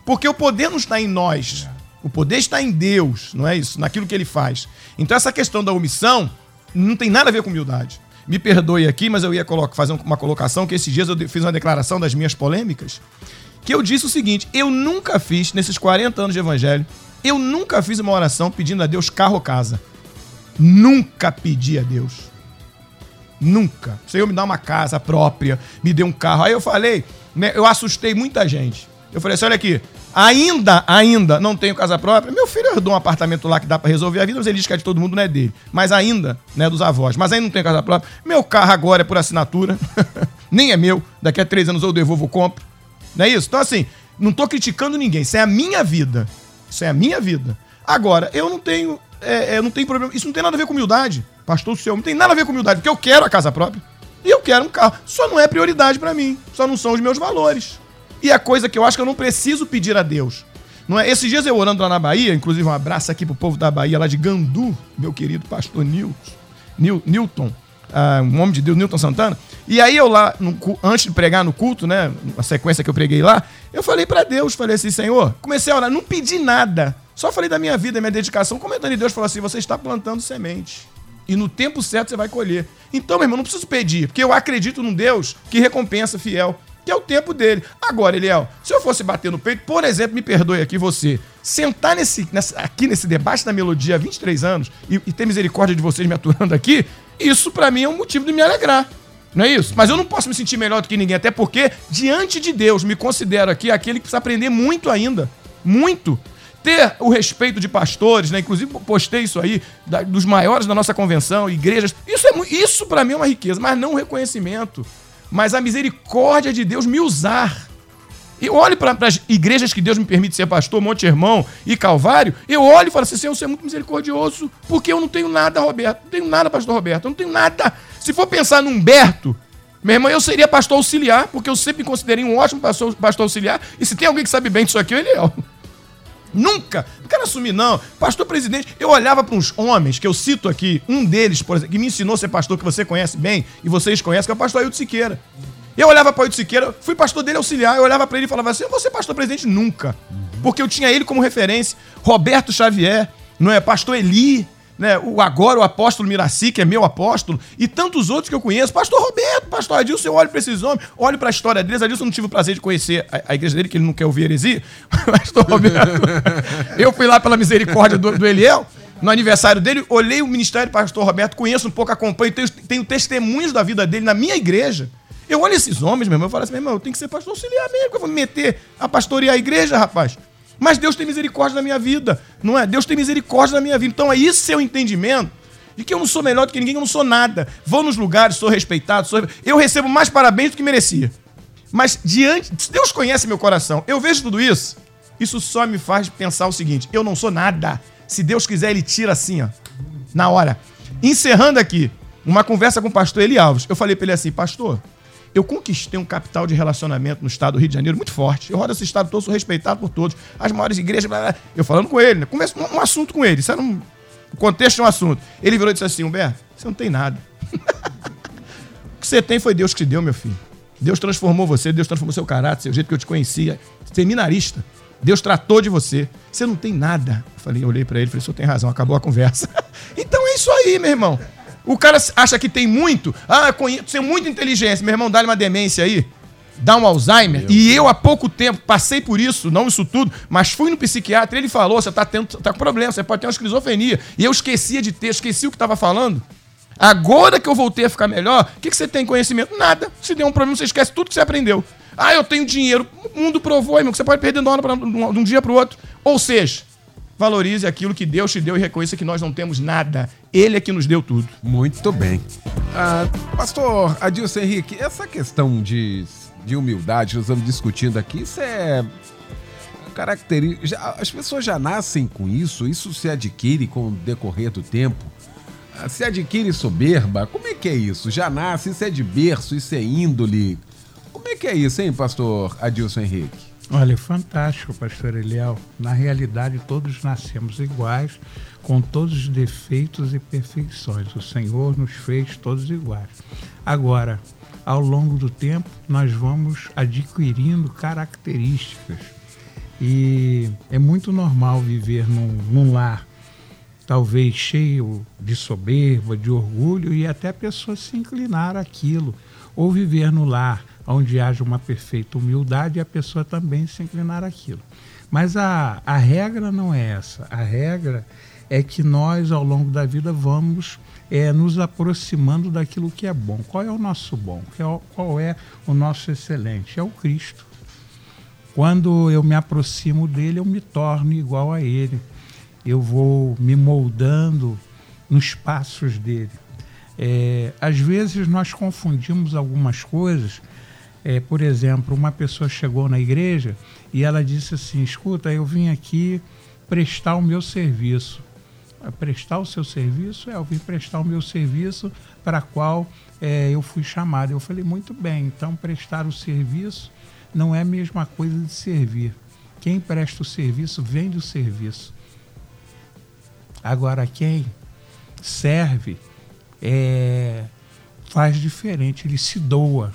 S5: porque o poder não está em nós. O poder está em Deus, não é isso? Naquilo que ele faz. Então essa questão da omissão não tem nada a ver com humildade. Me perdoe aqui, mas eu ia fazer uma colocação que esses dias eu fiz uma declaração das minhas polêmicas que eu disse o seguinte: eu nunca fiz, nesses 40 anos de evangelho, eu nunca fiz uma oração pedindo a Deus carro ou casa. Nunca pedi a Deus. Nunca. Senhor, me dá uma casa própria, me dê um carro. Aí eu falei, né, eu assustei muita gente. Eu falei assim: olha aqui, ainda, ainda não tenho casa própria. Meu filho herdou um apartamento lá que dá para resolver a vida, mas ele diz que é de todo mundo, não é dele. Mas ainda, né, dos avós. Mas ainda não tenho casa própria. Meu carro agora é por assinatura. Nem é meu. Daqui a três anos eu devolvo, compro. Não é isso? Então, assim, não tô criticando ninguém. Isso é a minha vida. Isso é a minha vida. Agora, eu não tenho. É, é, não tenho problema. Isso não tem nada a ver com humildade. Pastor do céu, não tem nada a ver com humildade, porque eu quero a casa própria. E eu quero um carro. Só não é prioridade para mim. Só não são os meus valores. E é coisa que eu acho que eu não preciso pedir a Deus. Não é? Esses dias eu orando lá na Bahia, inclusive um abraço aqui pro povo da Bahia, lá de Gandu, meu querido pastor Nil, Newton, uh, um homem de Deus, Newton Santana. E aí eu lá, no, antes de pregar no culto, né, a sequência que eu preguei lá, eu falei para Deus, falei assim, Senhor, comecei a orar, não pedi nada, só falei da minha vida, da minha dedicação, comentando e Deus falou assim, você está plantando semente. E no tempo certo você vai colher. Então, meu irmão, não preciso pedir, porque eu acredito num Deus que recompensa fiel que é o tempo dele. Agora, Eliel, se eu fosse bater no peito, por exemplo, me perdoe aqui você, sentar nesse, nessa, aqui nesse debate da melodia há 23 anos e, e ter misericórdia de vocês me aturando aqui, isso para mim é um motivo de me alegrar. Não é isso? Mas eu não posso me sentir melhor do que ninguém, até porque, diante de Deus, me considero aqui aquele que precisa aprender muito ainda. Muito ter o respeito de pastores, né? Inclusive postei isso aí, da, dos maiores da nossa convenção, igrejas. Isso é isso para mim é uma riqueza, mas não um reconhecimento mas a misericórdia de Deus me usar. Eu olho para as igrejas que Deus me permite ser pastor, Monte Irmão e Calvário, eu olho e falo assim, Senhor, você é muito misericordioso, porque eu não tenho nada, Roberto, não tenho nada, pastor Roberto, eu não tenho nada. Se for pensar no Humberto, meu irmão, eu seria pastor auxiliar, porque eu sempre me considerei um ótimo pastor, pastor auxiliar, e se tem alguém que sabe bem disso aqui, ele é. Nunca. Não quero assumir, não. Pastor presidente, eu olhava para uns homens, que eu cito aqui, um deles, por exemplo, que me ensinou a ser pastor, que você conhece bem, e vocês conhecem, que é o pastor Ailton Siqueira. Eu olhava para o Ailton Siqueira, fui pastor dele auxiliar, eu olhava para ele e falava assim: eu vou ser pastor presidente nunca. Porque eu tinha ele como referência. Roberto Xavier, não é? Pastor Eli, né, o agora o apóstolo Miraci, que é meu apóstolo, e tantos outros que eu conheço, pastor Roberto, pastor Adilson, eu olho para esses homens, olho para a história deles, Adilson não tive o prazer de conhecer a, a, igreja dele, que ele não quer ouvir heresia, pastor Roberto, eu fui lá pela misericórdia do, do Eliel, no aniversário dele, olhei o ministério do pastor Roberto, conheço um pouco, acompanho, tenho, tenho testemunhos da vida dele na minha igreja, eu olho esses homens, meu irmão, eu falo assim, meu irmão, eu tenho que ser pastor auxiliar mesmo, que eu vou me meter a pastorear a igreja, rapaz. Mas Deus tem misericórdia na minha vida, não é? Deus tem misericórdia na minha vida. Então é isso seu entendimento de que eu não sou melhor do que ninguém, eu não sou nada. Vou nos lugares, sou respeitado, sou... eu recebo mais parabéns do que merecia. Mas diante, Deus conhece meu coração, eu vejo tudo isso, isso só me faz pensar o seguinte: eu não sou nada. Se Deus quiser, ele tira assim, ó, na hora. Encerrando aqui, uma conversa com o pastor Eli Alves. Eu falei para ele assim, pastor, eu conquistei um capital de relacionamento no estado do Rio de Janeiro muito forte. Eu rodo esse estado todo, sou respeitado por todos. As maiores igrejas, blá, blá. eu falando com ele, né? Conversa, um, um, assunto com ele. Isso era um contexto um assunto. Ele virou e disse assim: Humberto, você não tem nada. o que você tem foi Deus que te deu, meu filho. Deus transformou você, Deus transformou seu caráter, seu jeito que eu te conhecia. Seminarista. Deus tratou de você. Você não tem nada. Eu falei, eu olhei para ele e falei, o senhor tem razão, acabou a conversa. então é isso aí, meu irmão. O cara acha que tem muito. Ah, conheço, tem muita inteligência. Meu irmão, dá-lhe uma demência aí. Dá um Alzheimer. Meu e Deus. eu, há pouco tempo, passei por isso, não isso tudo, mas fui no psiquiatra e ele falou: você tá, tendo, tá com problema, você pode ter uma esquizofrenia. E eu esquecia de ter, esqueci o que estava falando. Agora que eu voltei a ficar melhor, o que, que você tem conhecimento? Nada. Se der um problema, você esquece tudo que você aprendeu. Ah, eu tenho dinheiro. O mundo provou, irmão, que você pode perder de um dia para o outro. Ou seja, valorize aquilo que Deus te deu e reconheça que nós não temos nada. Ele é que nos deu tudo.
S2: Muito bem. Ah, pastor Adilson Henrique, essa questão de, de humildade que nós estamos discutindo aqui, isso é característica. As pessoas já nascem com isso, isso se adquire com o decorrer do tempo. Ah, se adquire soberba, como é que é isso? Já nasce, isso é de berço, isso é índole. Como é que é isso, hein, pastor Adilson Henrique?
S6: Olha, fantástico, pastor Eliel. Na realidade, todos nascemos iguais, com todos os defeitos e perfeições. O Senhor nos fez todos iguais. Agora, ao longo do tempo, nós vamos adquirindo características. E é muito normal viver num, num lar, talvez cheio de soberba, de orgulho, e até a pessoa se inclinar àquilo, ou viver no lar onde haja uma perfeita humildade a pessoa também se inclinar àquilo. Mas a, a regra não é essa. A regra é que nós, ao longo da vida, vamos é, nos aproximando daquilo que é bom. Qual é o nosso bom? Qual é o nosso excelente? É o Cristo. quando eu me aproximo dele, eu me torno igual a ele. Eu vou me moldando nos passos dele. É, às vezes nós confundimos algumas coisas. É, por exemplo, uma pessoa chegou na igreja e ela disse assim: Escuta, eu vim aqui prestar o meu serviço. Prestar o seu serviço? É, eu vim prestar o meu serviço para qual é, eu fui chamado. Eu falei: Muito bem, então prestar o serviço não é a mesma coisa de servir. Quem presta o serviço vende o serviço. Agora, quem serve é, faz diferente, ele se doa.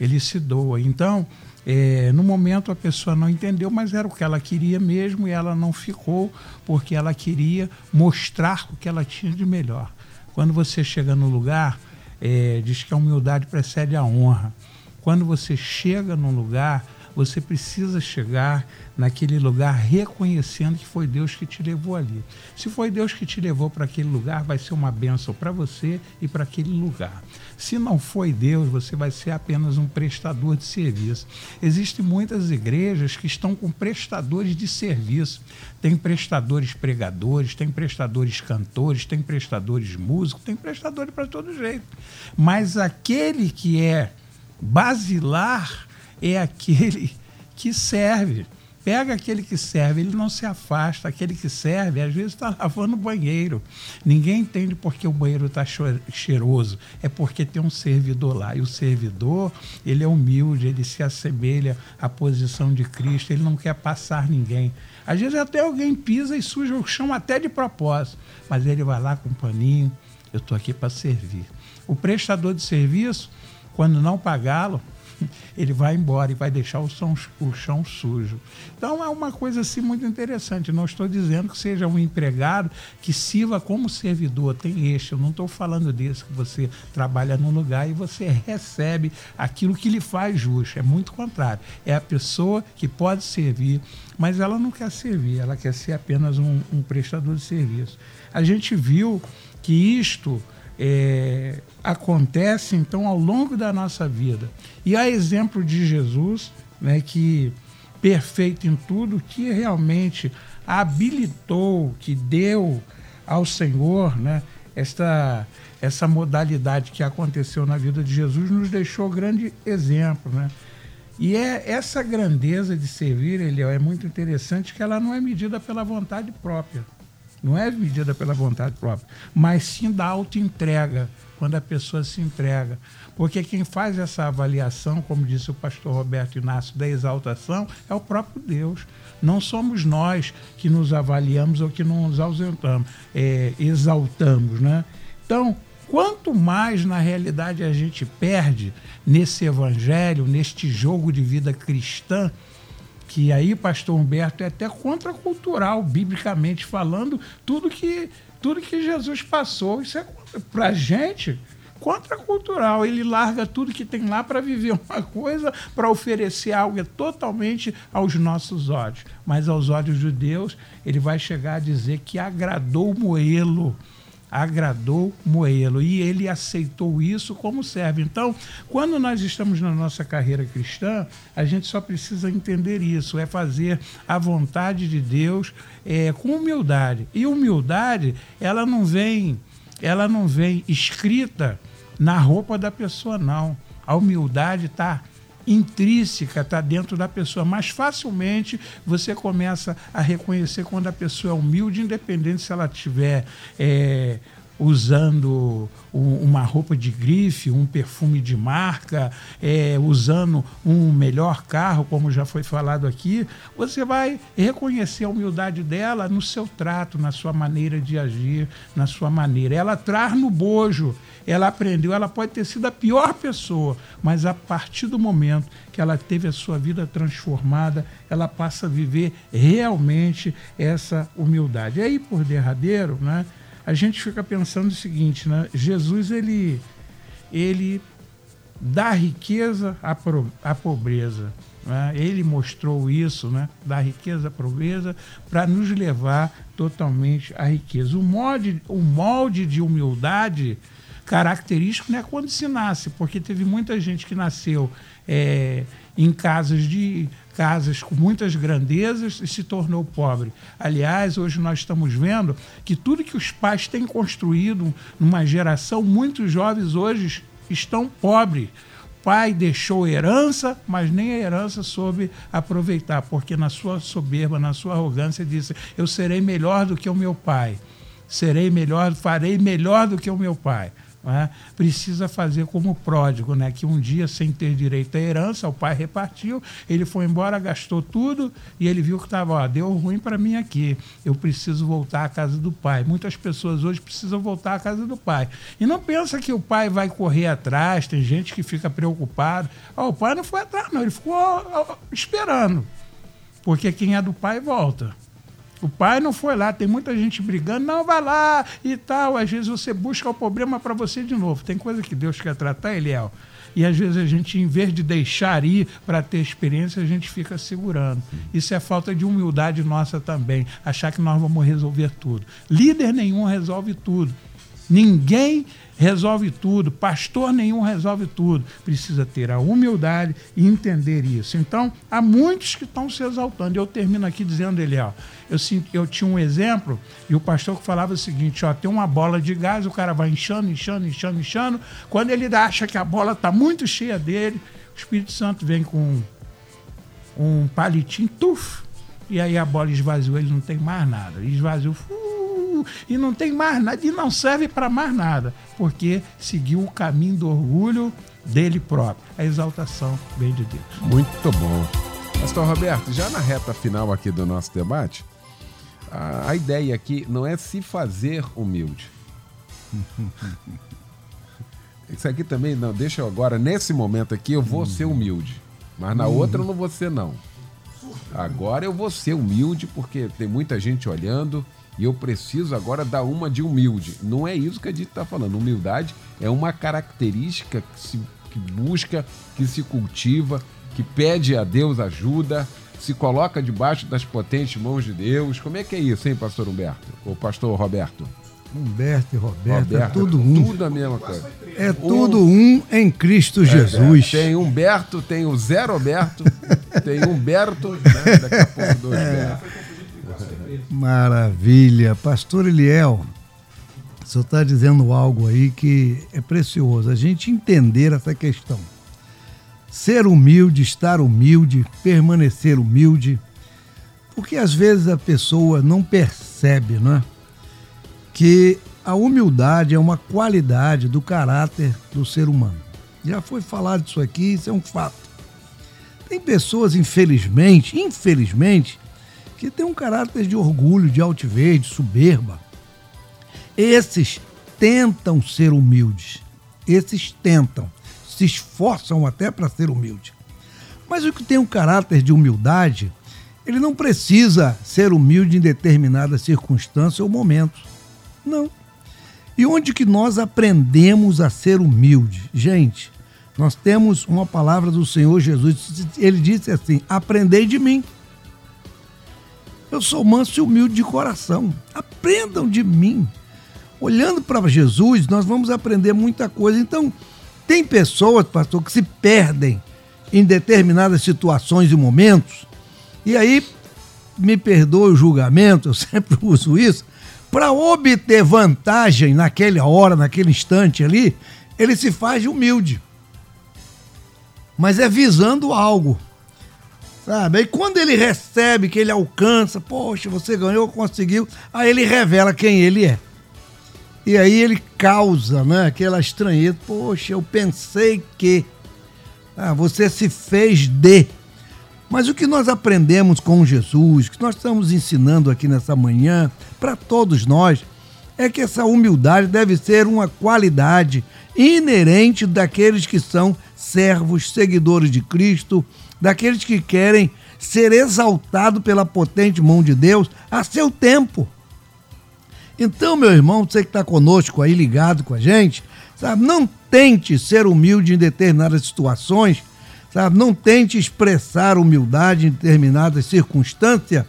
S6: Ele se doa. Então, é, no momento a pessoa não entendeu, mas era o que ela queria mesmo e ela não ficou porque ela queria mostrar o que ela tinha de melhor. Quando você chega no lugar, é, diz que a humildade precede a honra. Quando você chega num lugar, você precisa chegar naquele lugar reconhecendo que foi Deus que te levou ali. Se foi Deus que te levou para aquele lugar, vai ser uma bênção para você e para aquele lugar. Se não foi Deus, você vai ser apenas um prestador de serviço. Existem muitas igrejas que estão com prestadores de serviço. Tem prestadores pregadores, tem prestadores cantores, tem prestadores músicos, tem prestadores para todo jeito. Mas aquele que é basilar é aquele que serve. Pega aquele que serve, ele não se afasta. Aquele que serve, às vezes está lavando o banheiro. Ninguém entende porque o banheiro está cheiroso. É porque tem um servidor lá. E o servidor, ele é humilde, ele se assemelha à posição de Cristo, ele não quer passar ninguém. Às vezes até alguém pisa e suja o chão até de propósito. Mas ele vai lá com um paninho, eu estou aqui para servir. O prestador de serviço, quando não pagá-lo, ele vai embora e vai deixar o chão, o chão sujo. Então é uma coisa assim muito interessante. Não estou dizendo que seja um empregado que sirva como servidor, tem este. Eu não estou falando desse que você trabalha no lugar e você recebe aquilo que lhe faz justo. É muito contrário. É a pessoa que pode servir, mas ela não quer servir, ela quer ser apenas um, um prestador de serviço. A gente viu que isto é, acontece então ao longo da nossa vida. E a exemplo de Jesus, né, que perfeito em tudo, que realmente habilitou, que deu ao Senhor, né, esta essa modalidade que aconteceu na vida de Jesus nos deixou grande exemplo, né? E é essa grandeza de servir, ele é muito interessante que ela não é medida pela vontade própria. Não é medida pela vontade própria, mas sim da auto-entrega, quando a pessoa se entrega. Porque quem faz essa avaliação, como disse o pastor Roberto Inácio, da exaltação, é o próprio Deus. Não somos nós que nos avaliamos ou que nos ausentamos, é, exaltamos. Né? Então, quanto mais na realidade a gente perde nesse evangelho, neste jogo de vida cristã, que aí, pastor Humberto, é até contracultural, biblicamente falando, tudo que, tudo que Jesus passou. Isso é para gente contracultural. Ele larga tudo que tem lá para viver uma coisa, para oferecer algo totalmente aos nossos olhos. Mas aos olhos de Deus, ele vai chegar a dizer que agradou Moelo agradou Moelo e ele aceitou isso como serve. Então, quando nós estamos na nossa carreira cristã, a gente só precisa entender isso, é fazer a vontade de Deus é, com humildade. E humildade, ela não vem, ela não vem escrita na roupa da pessoa, não. A humildade está intrínseca, está dentro da pessoa. Mais facilmente você começa a reconhecer quando a pessoa é humilde, independente se ela estiver é, usando uma roupa de grife, um perfume de marca, é, usando um melhor carro, como já foi falado aqui, você vai reconhecer a humildade dela no seu trato, na sua maneira de agir, na sua maneira. Ela traz no bojo, ela aprendeu, ela pode ter sido a pior pessoa, mas a partir do momento que ela teve a sua vida transformada, ela passa a viver realmente essa humildade. E aí, por derradeiro, né? A gente fica pensando o seguinte, né? Jesus ele ele dá riqueza à, à pobreza. Né? Ele mostrou isso, né? da riqueza à pobreza, para nos levar totalmente à riqueza. O molde, o molde de humildade característico não é quando se nasce, porque teve muita gente que nasceu é, em casas de casas com muitas grandezas e se tornou pobre. Aliás, hoje nós estamos vendo que tudo que os pais têm construído numa geração, muitos jovens hoje estão pobres. Pai deixou herança, mas nem a herança soube aproveitar, porque na sua soberba, na sua arrogância, disse: Eu serei melhor do que o meu pai. Serei melhor, farei melhor do que o meu pai né, precisa fazer como pródigo, né, que um dia, sem ter direito à herança, o pai repartiu, ele foi embora, gastou tudo e ele viu que estava, deu ruim para mim aqui, eu preciso voltar à casa do pai. Muitas pessoas hoje precisam voltar à casa do pai. E não pensa que o pai vai correr atrás, tem gente que fica preocupado. Oh, o pai não foi atrás, não, ele ficou oh, esperando. Porque quem é do pai volta. O pai não foi lá, tem muita gente brigando, não vai lá e tal. Às vezes você busca o problema para você de novo. Tem coisa que Deus quer tratar, Eliel. E às vezes a gente, em vez de deixar ir para ter experiência, a gente fica segurando. Isso é falta de humildade nossa também, achar que nós vamos resolver tudo. Líder nenhum resolve tudo. Ninguém resolve tudo, pastor nenhum resolve tudo. Precisa ter a humildade e entender isso. Então, há muitos que estão se exaltando. Eu termino aqui dizendo, Eliel, eu, eu tinha um exemplo e o pastor que falava o seguinte: ó, tem uma bola de gás, o cara vai inchando, inchando, inchando, inchando. Quando ele acha que a bola está muito cheia dele, o Espírito Santo vem com um palitinho, tuf, e aí a bola esvaziou, ele não tem mais nada. Esvaziou, e não tem mais nada, e não serve para mais nada, porque seguiu o caminho do orgulho dele próprio. A exaltação vem de Deus.
S2: Muito bom. Pastor Roberto, já na reta final aqui do nosso debate, a, a ideia aqui não é se fazer humilde. Isso aqui também não, deixa eu agora, nesse momento aqui, eu vou ser humilde. Mas na outra eu não vou ser, não. Agora eu vou ser humilde, porque tem muita gente olhando e eu preciso agora dar uma de humilde. Não é isso que a gente está falando. Humildade é uma característica que se que busca, que se cultiva, que pede a Deus ajuda, se coloca debaixo das potentes mãos de Deus. Como é que é isso, hein, pastor Humberto? Ou pastor Roberto?
S4: Humberto e Roberto,
S2: Roberto
S4: é tudo um.
S2: Tudo a mesma coisa.
S4: É tudo um em Cristo Jesus.
S2: É, tem Humberto, tem o Zé Roberto, tem Humberto, né? daqui a pouco dois é.
S4: Maravilha. Pastor Eliel, o senhor está dizendo algo aí que é precioso, a gente entender essa questão. Ser humilde, estar humilde, permanecer humilde, porque às vezes a pessoa não percebe, não é? Que a humildade é uma qualidade do caráter do ser humano. Já foi falado isso aqui, isso é um fato. Tem pessoas, infelizmente, infelizmente, que têm um caráter de orgulho, de altivez, de soberba. Esses tentam ser humildes. Esses tentam se esforçam até para ser humilde. Mas o que tem um caráter de humildade, ele não precisa ser humilde em determinada circunstância ou momento. Não. E onde que nós aprendemos a ser humilde? Gente, nós temos uma palavra do Senhor Jesus, ele disse assim: "Aprendei de mim". Eu sou manso e humilde de coração. Aprendam de mim. Olhando para Jesus, nós vamos aprender muita coisa. Então, tem pessoas, pastor, que se perdem em determinadas situações e momentos, e aí, me perdoe o julgamento, eu sempre uso isso, para obter vantagem naquela hora, naquele instante ali, ele se faz de humilde. Mas é visando algo. Sabe? Aí quando ele recebe, que ele alcança, poxa, você ganhou, conseguiu, aí ele revela quem ele é. E aí ele causa né, aquela estranheza. Poxa, eu pensei que ah, você se fez de. Mas o que nós aprendemos com Jesus, que nós estamos ensinando aqui nessa manhã, para todos nós, é que essa humildade deve ser uma qualidade inerente daqueles que são servos, seguidores de Cristo, daqueles que querem ser exaltados pela potente mão de Deus a seu tempo. Então, meu irmão, você que está conosco aí, ligado com a gente, sabe, não tente ser humilde em determinadas situações, sabe, não tente expressar humildade em determinadas circunstâncias,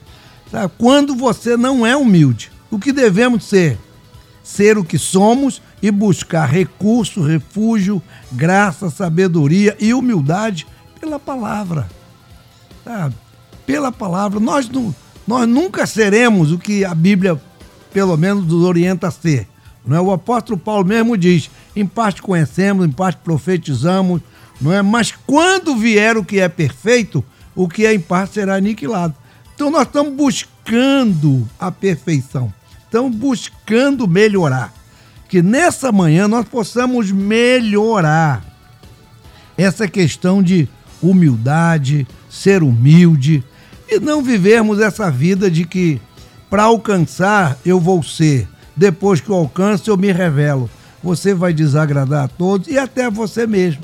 S4: sabe, quando você não é humilde. O que devemos ser? Ser o que somos e buscar recurso, refúgio, graça, sabedoria e humildade pela palavra. Pela palavra. Nós, não, nós nunca seremos o que a Bíblia, pelo menos, nos orienta a ser. Não é? O apóstolo Paulo mesmo diz: em parte conhecemos, em parte profetizamos, não é? Mas quando vier o que é perfeito, o que é em parte será aniquilado. Então nós estamos buscando a perfeição, estamos buscando melhorar. Que nessa manhã nós possamos melhorar essa questão de humildade, ser humilde e não vivermos essa vida de que para alcançar eu vou ser, depois que eu alcanço eu me revelo. Você vai desagradar a todos e até você mesmo.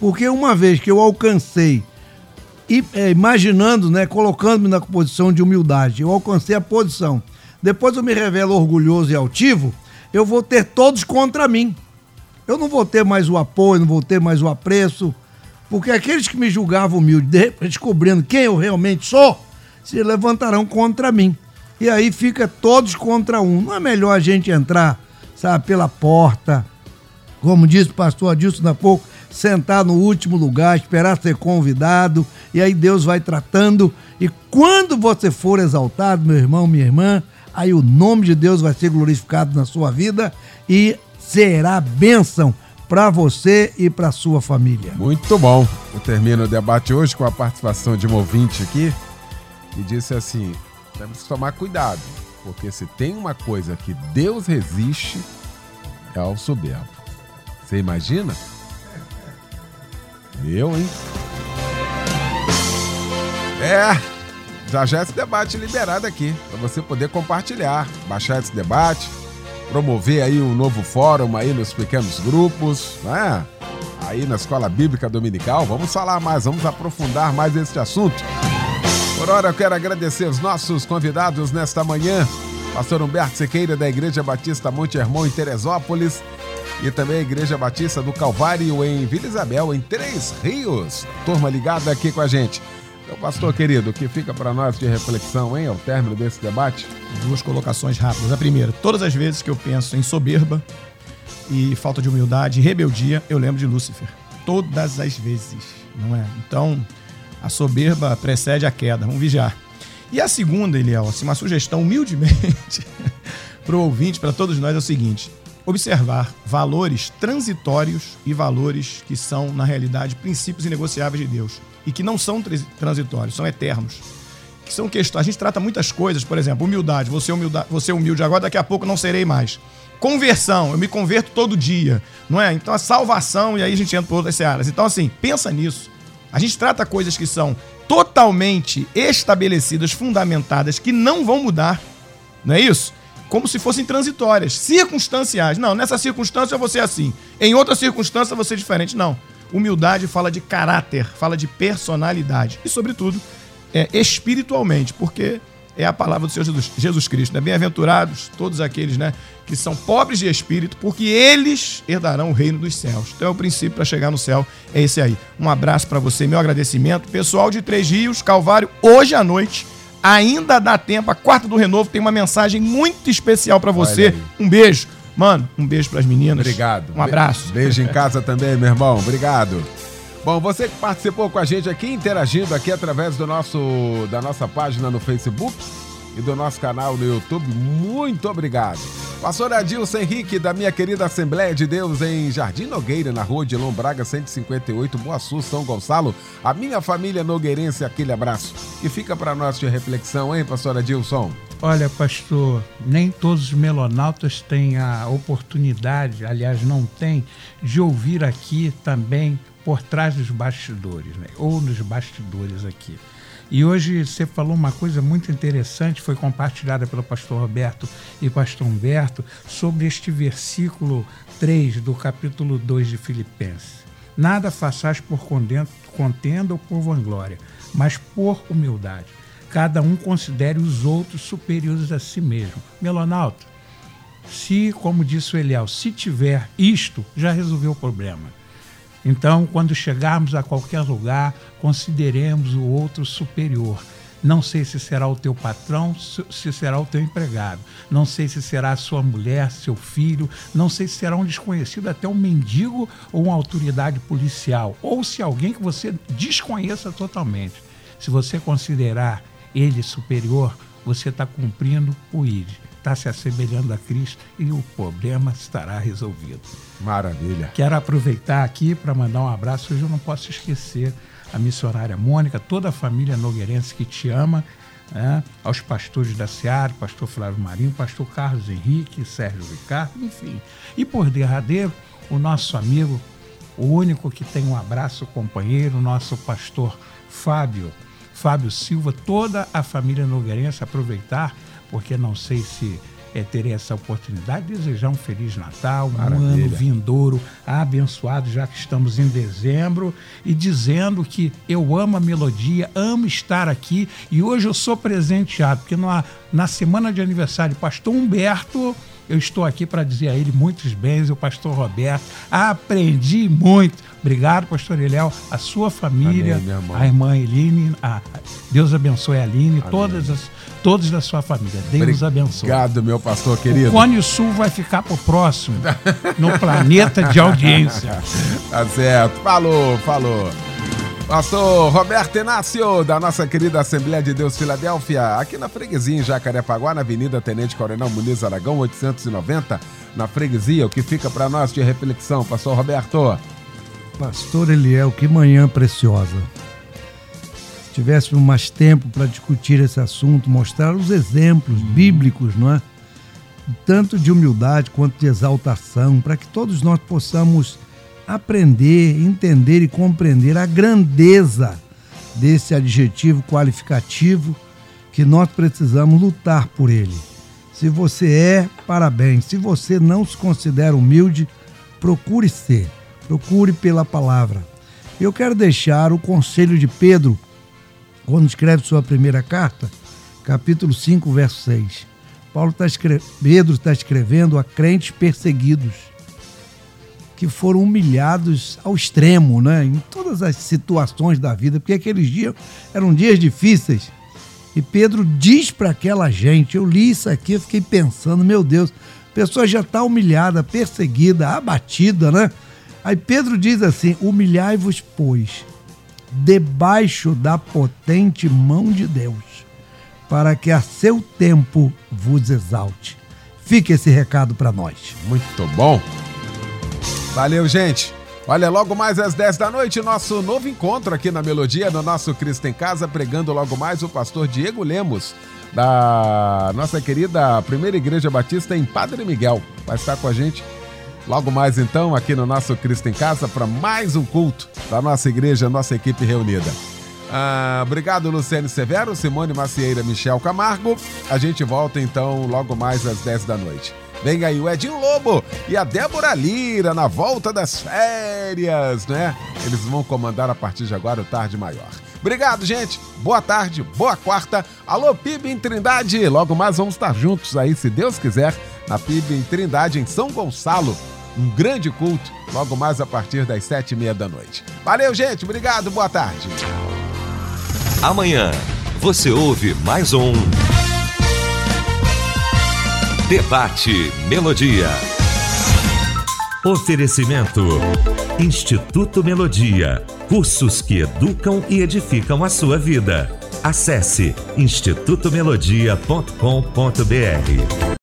S4: Porque uma vez que eu alcancei, é, imaginando, né, colocando-me na posição de humildade, eu alcancei a posição, depois eu me revelo orgulhoso e altivo, eu vou ter todos contra mim. Eu não vou ter mais o apoio, não vou ter mais o apreço, porque aqueles que me julgavam humilde, descobrindo quem eu realmente sou, se levantarão contra mim. E aí fica todos contra um. Não é melhor a gente entrar, sabe, pela porta, como disse o pastor Adilson há pouco, sentar no último lugar, esperar ser convidado, e aí Deus vai tratando. E quando você for exaltado, meu irmão, minha irmã, aí o nome de Deus vai ser glorificado na sua vida e será bênção para você e para sua família.
S2: Muito bom. Eu termino o debate hoje com a participação de um ouvinte aqui que disse assim: temos que tomar cuidado, porque se tem uma coisa que Deus resiste é ao soberbo. Você imagina? Eu, hein? É, já já esse debate liberado aqui, para você poder compartilhar, baixar esse debate, promover aí um novo fórum aí nos pequenos grupos, né? Aí na Escola Bíblica Dominical, vamos falar mais, vamos aprofundar mais esse assunto. Por hora eu quero agradecer os nossos convidados nesta manhã, Pastor Humberto Sequeira da Igreja Batista Monte Hermon em Teresópolis, e também a Igreja Batista do Calvário em Vila Isabel, em Três Rios. Turma ligada aqui com a gente. Então, pastor querido, o que fica para nós de reflexão, hein, ao término desse debate?
S5: Duas colocações rápidas. A primeira, todas as vezes que eu penso em soberba e falta de humildade e rebeldia, eu lembro de Lúcifer. Todas as vezes, não é? Então, a soberba precede a queda. Vamos vigiar. E a segunda, Eliel, assim, uma sugestão humildemente para o ouvinte, para todos nós, é o seguinte: observar valores transitórios e valores que são, na realidade, princípios inegociáveis de Deus e que não são transitórios, são eternos. Que são questões. A gente trata muitas coisas, por exemplo, humildade. Você, humilda, você humilde agora, daqui a pouco não serei mais. Conversão, eu me converto todo dia, não é? Então a salvação, e aí a gente entra por outras áreas. Então, assim, pensa nisso. A gente trata coisas que são totalmente estabelecidas, fundamentadas, que não vão mudar. Não é isso? Como se fossem transitórias, circunstanciais. Não, nessa circunstância você é assim, em outra circunstância você é diferente. Não. Humildade fala de caráter, fala de personalidade e, sobretudo, é, espiritualmente, porque é a palavra do Senhor Jesus, Jesus Cristo. Né? Bem-aventurados todos aqueles né, que são pobres de espírito, porque eles herdarão o reino dos céus. Então é o princípio para chegar no céu, é esse aí. Um abraço para você, meu agradecimento. Pessoal de Três Rios, Calvário, hoje à noite Ainda dá tempo. A quarta do Renovo tem uma mensagem muito especial para você. Um beijo. Mano, um beijo para as meninas.
S2: Obrigado.
S5: Um abraço.
S2: Beijo em casa também, meu irmão. Obrigado. Bom, você que participou com a gente aqui, interagindo aqui através do nosso, da nossa página no Facebook e do nosso canal no YouTube, muito obrigado. Pastor Adilson Henrique, da minha querida Assembleia de Deus em Jardim Nogueira, na rua de Lombraga 158, Boa Sul, São Gonçalo. A minha família nogueirense, aquele abraço. E fica para nós de reflexão, hein, pastor Adilson?
S6: Olha, pastor, nem todos os melonautas têm a oportunidade, aliás, não têm, de ouvir aqui também por trás dos bastidores, né? ou nos bastidores aqui. E hoje você falou uma coisa muito interessante, foi compartilhada pelo pastor Roberto e pastor Humberto, sobre este versículo 3 do capítulo 2 de Filipenses. Nada façais por contenda ou por vanglória, mas por humildade. Cada um considere os outros superiores a si mesmo. Melonauta, se, como disse o Eliel, se tiver isto, já resolveu o problema. Então, quando chegarmos a qualquer lugar, consideremos o outro superior. Não sei se será o teu patrão, se será o teu empregado. Não sei se será a sua mulher, seu filho. Não sei se será um desconhecido, até um mendigo ou uma autoridade policial. Ou se alguém que você desconheça totalmente. Se você considerar ele superior, você está cumprindo o ID, está se assemelhando a Cristo e o problema estará resolvido.
S2: Maravilha.
S6: Quero aproveitar aqui para mandar um abraço. Hoje eu não posso esquecer a missionária Mônica, toda a família nogueirense que te ama, né? aos pastores da Seara, pastor Flávio Marinho, pastor Carlos Henrique, Sérgio Ricardo, enfim. E por derradeiro, o nosso amigo, o único que tem um abraço companheiro, nosso pastor Fábio, Fábio Silva, toda a família nogueirense aproveitar, porque não sei se é, terei essa oportunidade de desejar um Feliz Natal, um
S2: Maravilha.
S6: ano vindouro, abençoado, já que estamos em dezembro, e dizendo que eu amo a melodia, amo estar aqui, e hoje eu sou presenteado, porque na, na semana de aniversário pastor Humberto, eu estou aqui para dizer a ele muitos bens, o pastor Roberto, aprendi muito. Obrigado, pastor Eliel, a sua família,
S2: Amém,
S6: a irmã Eline, a- Deus abençoe a Aline, todas as, todos da sua família. Deus abençoe.
S2: Obrigado, meu pastor
S6: O
S2: querido.
S6: Cone Sul vai ficar pro próximo, no planeta de audiência.
S2: Tá certo. Falou, falou. Pastor Roberto Inácio, da nossa querida Assembleia de Deus Filadélfia, aqui na freguesia em Jacarepaguá, na Avenida Tenente Coronel Muniz Aragão, 890, na freguesia, o que fica para nós de reflexão, Pastor Roberto?
S4: Pastor Eliel, que manhã preciosa. Se tivéssemos mais tempo para discutir esse assunto, mostrar os exemplos bíblicos, não é? Tanto de humildade quanto de exaltação, para que todos nós possamos aprender, entender e compreender a grandeza desse adjetivo qualificativo que nós precisamos lutar por ele. Se você é, parabéns. Se você não se considera humilde, procure ser. Procure pela palavra. Eu quero deixar o conselho de Pedro, quando escreve sua primeira carta, capítulo 5, verso 6. Paulo tá escre... Pedro está escrevendo a crentes perseguidos, que foram humilhados ao extremo, né? em todas as situações da vida, porque aqueles dias eram dias difíceis. E Pedro diz para aquela gente, eu li isso aqui, eu fiquei pensando, meu Deus, a pessoa já está humilhada, perseguida, abatida, né? Aí Pedro diz assim: humilhai-vos, pois, debaixo da potente mão de Deus, para que a seu tempo vos exalte. Fica esse recado para nós.
S2: Muito bom. Valeu, gente. Olha, logo mais às 10 da noite, nosso novo encontro aqui na Melodia, no nosso Cristo em Casa, pregando logo mais o pastor Diego Lemos, da nossa querida Primeira Igreja Batista em Padre Miguel. Vai estar com a gente logo mais então aqui no nosso Cristo em Casa para mais um culto da nossa igreja, nossa equipe reunida. Ah, obrigado, Luciane Severo, Simone Macieira, Michel Camargo. A gente volta então logo mais às 10 da noite. Vem aí o Edinho Lobo e a Débora Lira na volta das férias, né? Eles vão comandar a partir de agora o Tarde Maior. Obrigado, gente. Boa tarde, boa quarta. Alô, PIB em Trindade. Logo mais vamos estar juntos aí, se Deus quiser, na PIB em Trindade, em São Gonçalo. Um grande culto, logo mais a partir das sete e meia da noite. Valeu, gente. Obrigado, boa tarde.
S1: Amanhã você ouve mais um Debate Melodia. Oferecimento Instituto Melodia. Cursos que educam e edificam a sua vida. Acesse institutomelodia.com.br.